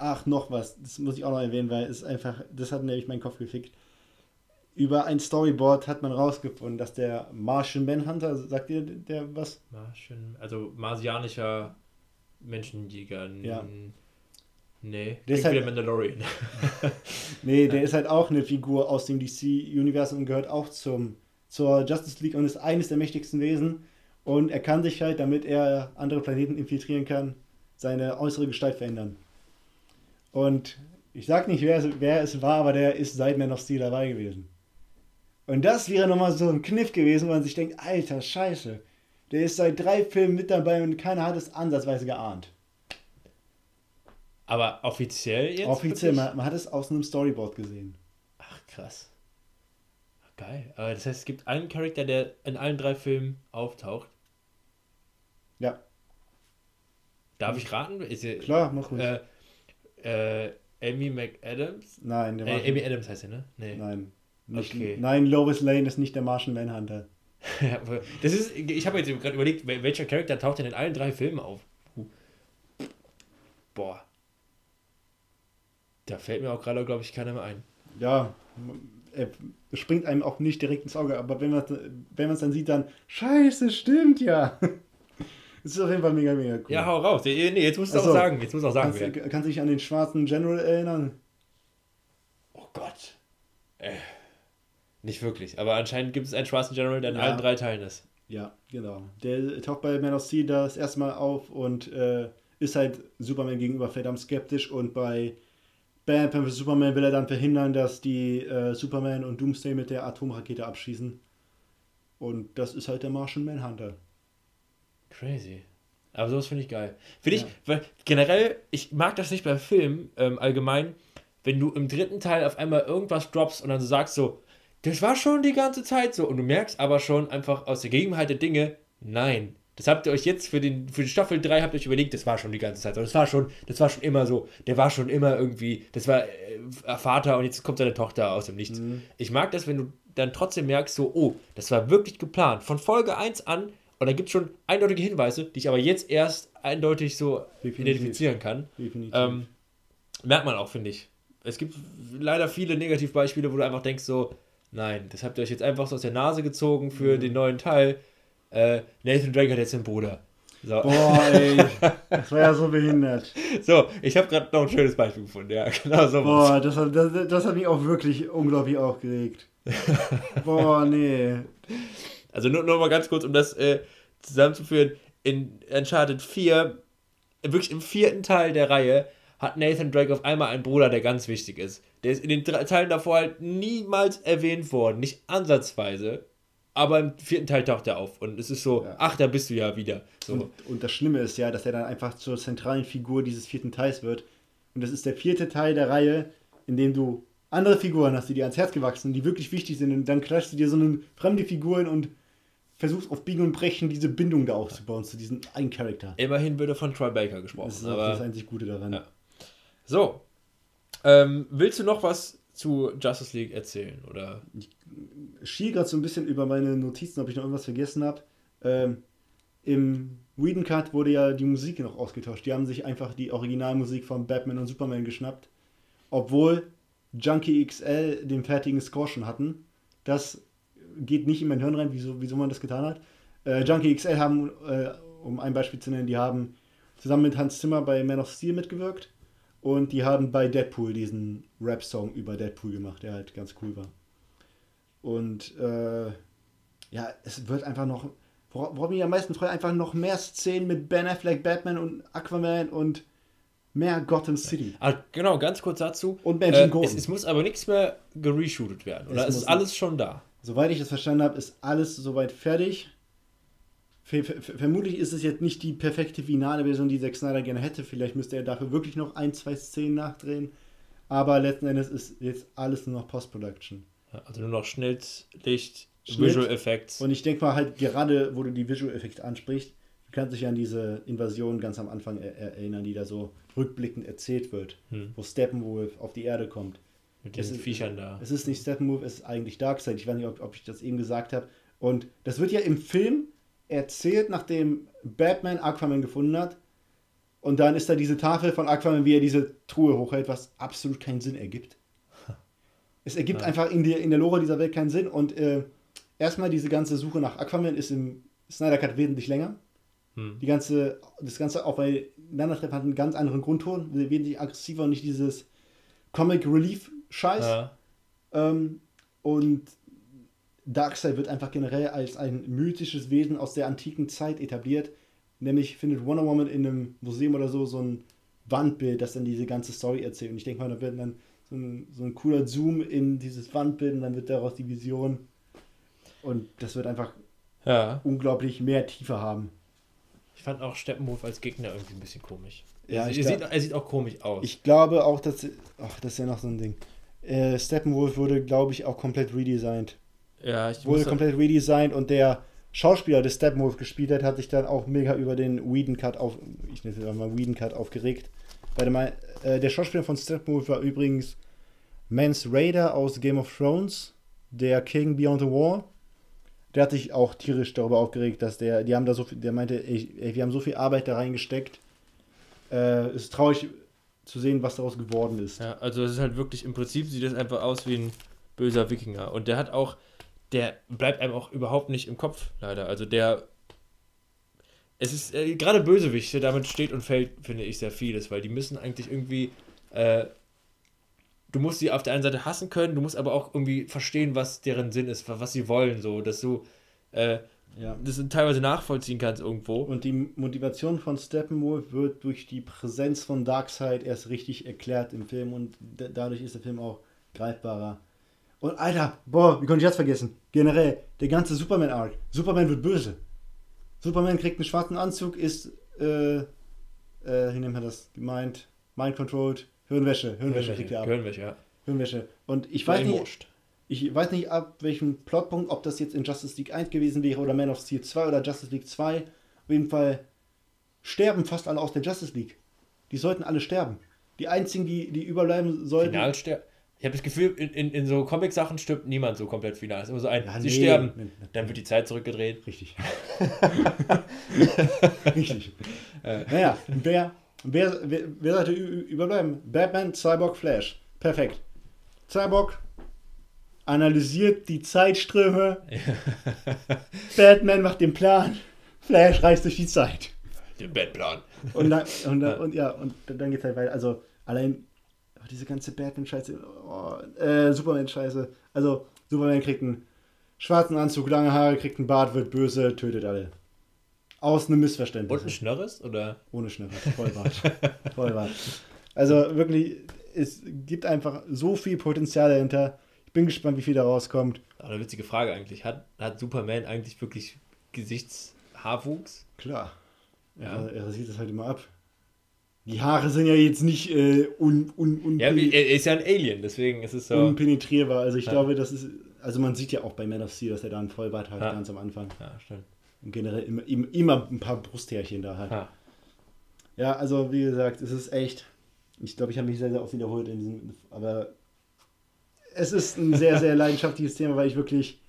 ach, noch was, das muss ich auch noch erwähnen, weil es einfach, das hat nämlich meinen Kopf gefickt. Über ein Storyboard hat man rausgefunden, dass der Martian Manhunter, sagt ihr der was? Martian, also marsianischer Menschenjäger. Ja. Nee, Der ist halt- wieder Mandalorian. Nee, der ist halt auch eine Figur aus dem DC-Universum und gehört auch zum, zur Justice League und ist eines der mächtigsten Wesen. Und er kann sich halt, damit er andere Planeten infiltrieren kann, seine äußere Gestalt verändern. Und ich sag nicht, wer es, wer es war, aber der ist seit Man of Steel dabei gewesen. Und das wäre nochmal so ein Kniff gewesen, wo man sich denkt, alter Scheiße, der ist seit drei Filmen mit dabei und keiner hat es ansatzweise geahnt. Aber offiziell jetzt? Offiziell, man, man hat es aus einem Storyboard gesehen. Ach, krass. Geil. Aber das heißt, es gibt einen Charakter, der in allen drei Filmen auftaucht. Ja, Darf ich raten? Ist klar, mach ruhig. äh, äh, Amy McAdams? Nein, der Äh, Amy Adams heißt sie, ne? Nee. Nein. Nicht, Okay. Nein, Lois Lane ist nicht der Martian Manhunter. Das ist, ich habe jetzt gerade überlegt, wel- welcher Charakter taucht denn in allen drei Filmen auf? Boah. Da fällt mir auch gerade, glaube ich, keiner mehr ein. Ja, er springt einem auch nicht direkt ins Auge, aber wenn man wenn man es dann sieht, dann Scheiße, stimmt ja. Es ist auf jeden Fall mega, mega cool. Ja, hau raus. Nee, jetzt musst du Ach auch sagen. Jetzt musst du auch sagen. kannst, wer. kannst du dich an den schwarzen General erinnern? Oh Gott. Äh, nicht wirklich. Aber anscheinend gibt es einen schwarzen General, der in Ja. allen drei Teilen ist. Ja, genau. Der taucht bei Man of Steel das erste Mal auf und äh, ist halt Superman gegenüber verdammt skeptisch und bei Batman vs. Superman will er dann verhindern, dass die äh, Superman und Doomsday mit der Atomrakete abschießen. Und das ist halt der Martian Manhunter. Crazy. Aber sowas finde ich geil. Finde ich, Ja. weil generell, ich mag das nicht bei Filmen ähm, allgemein, wenn du im dritten Teil auf einmal irgendwas droppst und dann so sagst so, das war schon die ganze Zeit so und du merkst aber schon einfach aus der Gegenwart der Dinge, nein. Das habt ihr euch jetzt für, den, für die Staffel 3 habt ihr euch überlegt, das war schon die ganze Zeit so. Das war schon, das war schon immer so. Der war schon immer irgendwie, das war äh, Vater und jetzt kommt seine Tochter aus dem Nichts. Mhm. Ich mag das, wenn du dann trotzdem merkst, so, oh, das war wirklich geplant. Von Folge 1 an und da gibt es schon eindeutige Hinweise, die ich aber jetzt erst eindeutig so Definitiv. identifizieren kann. Definitiv. Ähm, merkt man auch, finde ich. Es gibt leider viele Negativbeispiele, wo du einfach denkst, so, nein, das habt ihr euch jetzt einfach so aus der Nase gezogen für Mhm. den neuen Teil. Äh, Nathan Drake hat jetzt einen Bruder. So, Boah, ey. Das war ja so behindert. so ich habe gerade noch ein schönes Beispiel gefunden. Ja, genau so. Boah, das hat, das, das hat mich auch wirklich unglaublich aufgeregt. Boah, nee. Also nur, nur mal ganz kurz, um das äh, zusammenzuführen. In Uncharted 4, wirklich im vierten Teil der Reihe, hat Nathan Drake auf einmal einen Bruder, der ganz wichtig ist. Der ist in den drei Teilen davor halt niemals erwähnt worden, nicht ansatzweise. Aber im vierten Teil taucht er auf und es ist so, Ja. ach, da bist du ja wieder. So. Und, und das Schlimme ist ja, dass er dann einfach zur zentralen Figur dieses vierten Teils wird. Und das ist der vierte Teil der Reihe, in dem du andere Figuren hast, die dir ans Herz gewachsen sind, die wirklich wichtig sind. Und dann klatschst du dir so eine fremde Figuren und versuchst auf Biegen und Brechen diese Bindung da aufzubauen zu diesem einen Charakter. Immerhin wird er von Troy Baker gesprochen. Das ist aber das einzig Gute daran. Ja. So. Ähm, willst du noch was zu Justice League erzählen? Oder? schiel gerade so ein bisschen über meine Notizen, ob ich noch irgendwas vergessen habe. Ähm, Im Whedon Cut wurde ja die Musik noch ausgetauscht. Die haben sich einfach die Originalmusik von Batman und Superman geschnappt. Obwohl Junkie XL den fertigen Score schon hatten. Das geht nicht in mein Hirn rein, wieso, wieso man das getan hat. Äh, Junkie XL haben, äh, um ein Beispiel zu nennen, die haben zusammen mit Hans Zimmer bei Man of Steel mitgewirkt. Und die haben bei Deadpool diesen Rap-Song über Deadpool gemacht, der halt ganz cool war. Und äh, ja, es wird einfach noch, wora- worauf mich am meisten freue, einfach noch mehr Szenen mit Ben Affleck, Batman und Aquaman und mehr Gotham City. Ah, genau, ganz kurz dazu. Und Benjamin äh, es, es muss aber nichts mehr gereshootet werden. Oder Es es, ist alles schon da. Soweit ich das verstanden habe, ist alles soweit fertig. Ver ver vermutlich ist es jetzt nicht die perfekte finale Version, die Zack Snyder gerne hätte. Vielleicht müsste er dafür wirklich noch ein, zwei Szenen nachdrehen. Aber letzten Endes ist jetzt alles nur noch Post-Production. Also nur noch Schnitt, Licht, Schnitt. Visual Effects. Und ich denke mal halt gerade, wo du die Visual Effekte ansprichst, du kannst dich an diese Invasion ganz am Anfang er erinnern, die da so rückblickend erzählt wird, Hm. wo Steppenwolf auf die Erde kommt. Mit diesen es ist- Viechern da. Es ist nicht Steppenwolf, es ist eigentlich Darkseid. Ich weiß nicht, ob, ob ich das eben gesagt habe. Und das wird ja im Film erzählt, nachdem Batman Aquaman gefunden hat. Und dann ist da diese Tafel von Aquaman, wie er diese Truhe hochhält, was absolut keinen Sinn ergibt. Es ergibt ja. einfach in der, in der Lore dieser Welt keinen Sinn. Und äh, erstmal diese ganze Suche nach Aquaman ist im Snyder Cut wesentlich länger. Hm. Die ganze, das Ganze auch bei Aufeinandertreffen hat einen ganz anderen Grundton, wesentlich aggressiver und nicht dieses Comic Relief Scheiß. Ja. Ähm, und Darkseid wird einfach generell als ein mythisches Wesen aus der antiken Zeit etabliert. Nämlich findet Wonder Woman in einem Museum oder so so ein Wandbild, das dann diese ganze Story erzählt. Und ich denke mal, da wird dann so ein, so ein cooler Zoom in dieses Wandbild und dann wird daraus die Vision. Und das wird einfach ja. unglaublich mehr Tiefe haben. Ich fand auch Steppenwolf als Gegner irgendwie ein bisschen komisch. Ja, er, sieht, er sieht auch komisch aus. Ich glaube auch, dass. Ach, das ist ja noch so ein Ding. Äh, Steppenwolf wurde, glaube ich, auch komplett redesigned. Ja, ich Wurde komplett redesigned und der Schauspieler, der Steppenwolf gespielt hat, hat sich dann auch mega über den Whedon Cut auf. Ich nenne es mal Whedon Cut aufgeregt. Weil der, äh, der Schauspieler von Steppenwolf war übrigens Mance Raider aus Game of Thrones, der King Beyond the Wall. Der hat sich auch tierisch darüber aufgeregt, dass der, die haben da so viel, der meinte, ey, ey wir haben so viel Arbeit da reingesteckt. Äh, es ist traurig zu sehen, was daraus geworden ist. Ja, also es ist halt wirklich, im Prinzip sieht es einfach aus wie ein böser Wikinger. Und der hat auch, der bleibt einem auch überhaupt nicht im Kopf, leider. Also der, es ist äh, gerade Bösewichte, damit steht und fällt, finde ich, sehr vieles, weil die müssen eigentlich irgendwie, äh, du musst sie auf der einen Seite hassen können, du musst aber auch irgendwie verstehen, was deren Sinn ist, was sie wollen, so, dass du äh, ja. das teilweise nachvollziehen kannst irgendwo. Und die Motivation von Steppenwolf wird durch die Präsenz von Darkseid erst richtig erklärt im Film und dadurch ist der Film auch greifbarer. Und Alter, boah, wie konnte ich das vergessen? Generell, der ganze Superman-Arc. Superman wird böse. Superman kriegt einen schwarzen Anzug, ist, äh, äh, wie nennt man das gemeint? Mind-controlled, Hirnwäsche. Hirnwäsche kriegt er ab. Hirnwäsche, ja. Hirnwäsche. Und ich weiß nicht, ich weiß nicht ab welchem Plotpunkt, ob das jetzt in Justice League 1 gewesen wäre oder Man of Steel 2 oder Justice League 2. Auf jeden Fall sterben fast alle aus der Justice League. Die sollten alle sterben. Die einzigen, die, die überbleiben sollten. Final sterben. Ich habe das Gefühl, in, in, in so Comic-Sachen stirbt niemand so komplett final. Es ist immer so ein, ja, sie nee, sterben, dann wird die Zeit zurückgedreht. Richtig. Richtig. Äh. Naja, wer, wer, wer, wer sollte überbleiben? Batman, Cyborg, Flash. Perfekt. Cyborg analysiert die Zeitströme. Batman macht den Plan. Flash reist durch die Zeit. Den Batplan. Und dann, und, und, ja, und dann geht's halt weiter. Also allein diese ganze Batman-Scheiße, oh, äh, Superman-Scheiße. Also, Superman kriegt einen schwarzen Anzug, lange Haare, kriegt einen Bart, wird böse, tötet alle. Aus einem Missverständnis. Und ein Schnörres, oder? Ohne Schnörres, Vollbart. Vollbart. Also wirklich, es gibt einfach so viel Potenzial dahinter. Ich bin gespannt, wie viel da rauskommt. Aber eine witzige Frage eigentlich. Hat, hat Superman eigentlich wirklich Gesichtshaarwuchs? Klar. Ja. Er, er sieht das halt immer ab. Die Haare sind ja jetzt nicht äh, un, un, un Ja, er ist ja ein Alien, deswegen ist es so. Unpenetrierbar. Also ich ja. glaube, das ist. Also man sieht ja auch bei Man of Steel, dass er da einen Vollbart hat, ja. ganz am Anfang. Ja, stimmt. Und generell immer, immer ein paar Brusthärchen da hat. Ja. ja, also wie gesagt, es ist echt. Ich glaube, ich habe mich sehr, sehr oft wiederholt in diesem. Aber es ist ein sehr, sehr leidenschaftliches Thema, weil ich wirklich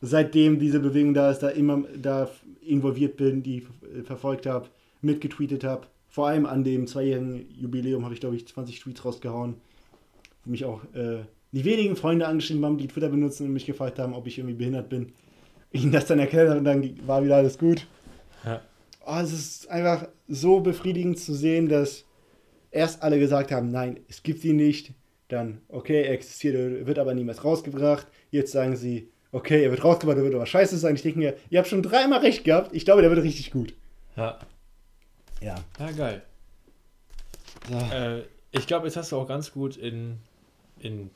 seitdem diese Bewegung da ist, da immer da involviert bin, die verfolgt habe, mitgetweetet habe vor allem an dem zweijährigen Jubiläum habe ich, glaube ich, 20 Tweets rausgehauen, wo mich auch äh, die wenigen Freunde angeschrieben haben, die Twitter benutzen und mich gefragt haben, ob ich irgendwie behindert bin. Ich ihnen das dann erklärt habe und dann war wieder alles gut. Ja. Oh, es ist einfach so befriedigend zu sehen, dass erst alle gesagt haben, nein, es gibt ihn nicht. Dann, okay, er existiert, wird aber niemals rausgebracht. Jetzt sagen sie, okay, er wird rausgebracht, er wird aber scheiße sein. Ich denke mir, ihr habt schon dreimal recht gehabt. Ich glaube, der wird richtig gut. Ja. Ja. Ja, geil. So. Äh, ich glaube, jetzt hast du auch ganz gut in, in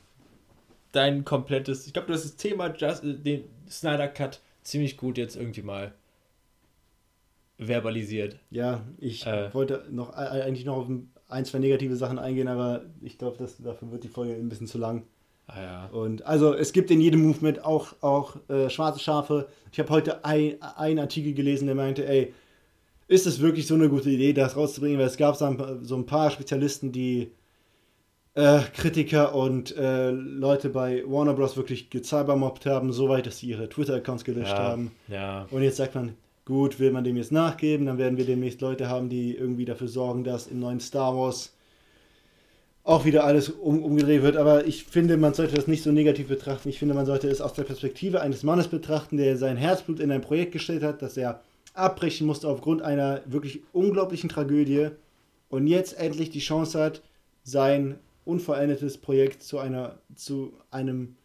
dein komplettes. Ich glaube, du hast das Thema Just, den Snyder Cut ziemlich gut jetzt irgendwie mal verbalisiert. Ja, ich äh, wollte noch eigentlich noch auf ein, zwei negative Sachen eingehen, aber ich glaube, dafür wird die Folge ein bisschen zu lang. Ah, ja. Und also es gibt in jedem Movement auch, auch äh, schwarze Schafe. Ich habe heute einen Artikel gelesen, der meinte, ey, ist es wirklich so eine gute Idee, das rauszubringen, weil es gab so ein, so ein paar Spezialisten, die äh, Kritiker und äh, Leute bei Warner Bros. wirklich gecybermobbt haben, so weit, dass sie ihre Twitter-Accounts gelöscht ja, haben. Ja. Und jetzt sagt man, gut, will man dem jetzt nachgeben, dann werden wir demnächst Leute haben, die irgendwie dafür sorgen, dass im neuen Star Wars auch wieder alles um, umgedreht wird. Aber ich finde, man sollte das nicht so negativ betrachten. Ich finde, man sollte es aus der Perspektive eines Mannes betrachten, der sein Herzblut in ein Projekt gestellt hat, das er abbrechen musste aufgrund einer wirklich unglaublichen Tragödie und jetzt endlich die Chance hat, sein unvollendetes Projekt zu einer zu einem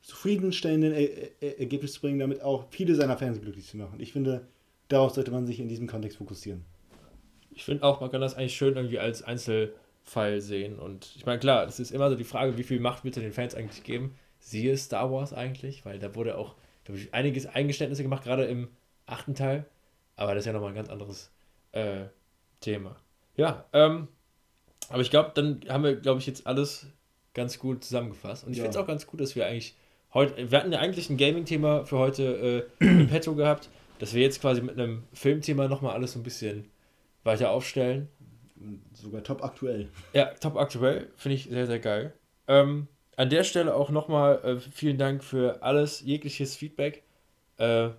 zufriedenstellenden er er Ergebnis zu bringen, damit auch viele seiner Fans glücklich zu machen. Ich finde, darauf sollte man sich in diesem Kontext fokussieren. Ich finde auch, man kann das eigentlich schön irgendwie als Einzelfall sehen. Und ich meine, klar, das ist immer so die Frage, wie viel Macht wird den Fans eigentlich geben? Siehe Star Wars eigentlich, weil da wurde auch, glaube ich, einiges Eingeständnisse gemacht, gerade im achten Teil. Aber das ist ja nochmal ein ganz anderes äh, Thema. Ja, ähm, aber ich glaube, dann haben wir, glaube ich, jetzt alles ganz gut zusammengefasst. Und ich ja. finde es auch ganz gut, dass wir eigentlich heute, wir hatten ja eigentlich ein Gaming-Thema für heute äh, im Petto gehabt, dass wir jetzt quasi mit einem Filmthema nochmal alles so ein bisschen weiter aufstellen. Sogar top aktuell. Ja, top aktuell. Finde ich sehr, sehr geil. Ähm, an der Stelle auch nochmal äh, vielen Dank für alles, jegliches Feedback. Äh,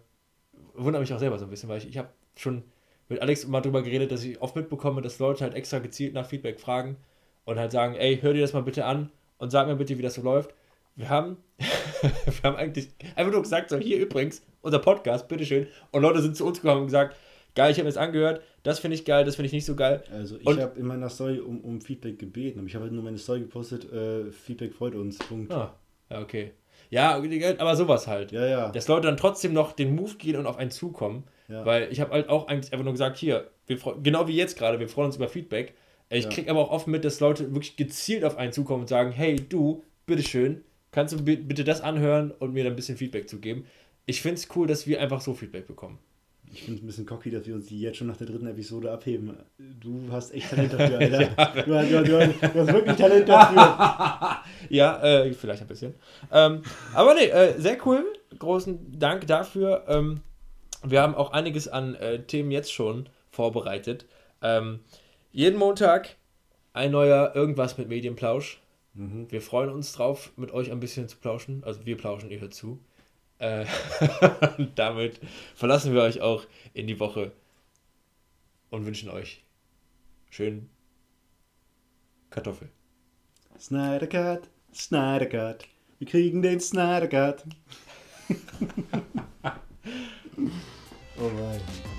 wundert mich auch selber so ein bisschen, weil ich, ich habe schon mit Alex mal drüber geredet, dass ich oft mitbekomme, dass Leute halt extra gezielt nach Feedback fragen und halt sagen, ey, hör dir das mal bitte an und sag mir bitte, wie das so läuft. Wir haben, wir haben eigentlich einfach nur gesagt, so hier übrigens, unser Podcast, bitteschön. Und Leute sind zu uns gekommen und gesagt, geil, ich habe das angehört, das finde ich geil, das finde ich nicht so geil. Also ich habe in meiner Story um, um Feedback gebeten, aber ich habe halt nur meine Story gepostet, äh, Feedback freut uns, Punkt. Ah, ja, okay. Ja, aber sowas halt. Ja, ja. Dass Leute dann trotzdem noch den Move gehen und auf einen zukommen. Ja. Weil ich habe halt auch eigentlich einfach nur gesagt, hier, wir genau wie jetzt gerade, wir freuen uns über Feedback. Ich ja. kriege aber auch oft mit, dass Leute wirklich gezielt auf einen zukommen und sagen, hey, du, bitteschön, kannst du bitte das anhören und mir dann ein bisschen Feedback zu geben. Ich finde es cool, dass wir einfach so Feedback bekommen. Ich finde es ein bisschen cocky, dass wir uns die jetzt schon nach der dritten Episode abheben. Du hast echt Talent dafür, Alter. ja. du, hast, du, du, du, hast wirklich Talent dafür. ja, äh, vielleicht ein bisschen. Ähm, aber nee, äh, sehr cool. Großen Dank dafür. Ähm, wir haben auch einiges an äh, Themen jetzt schon vorbereitet. Ähm, jeden Montag ein neuer Irgendwas mit Medienplausch. Mhm. Wir freuen uns drauf, mit euch ein bisschen zu plauschen. Also wir plauschen, ihr hört zu. Äh, damit verlassen wir euch auch in die Woche und wünschen euch schönen Kartoffel. Snyder Cut. Wir kriegen den Cut. oh mein.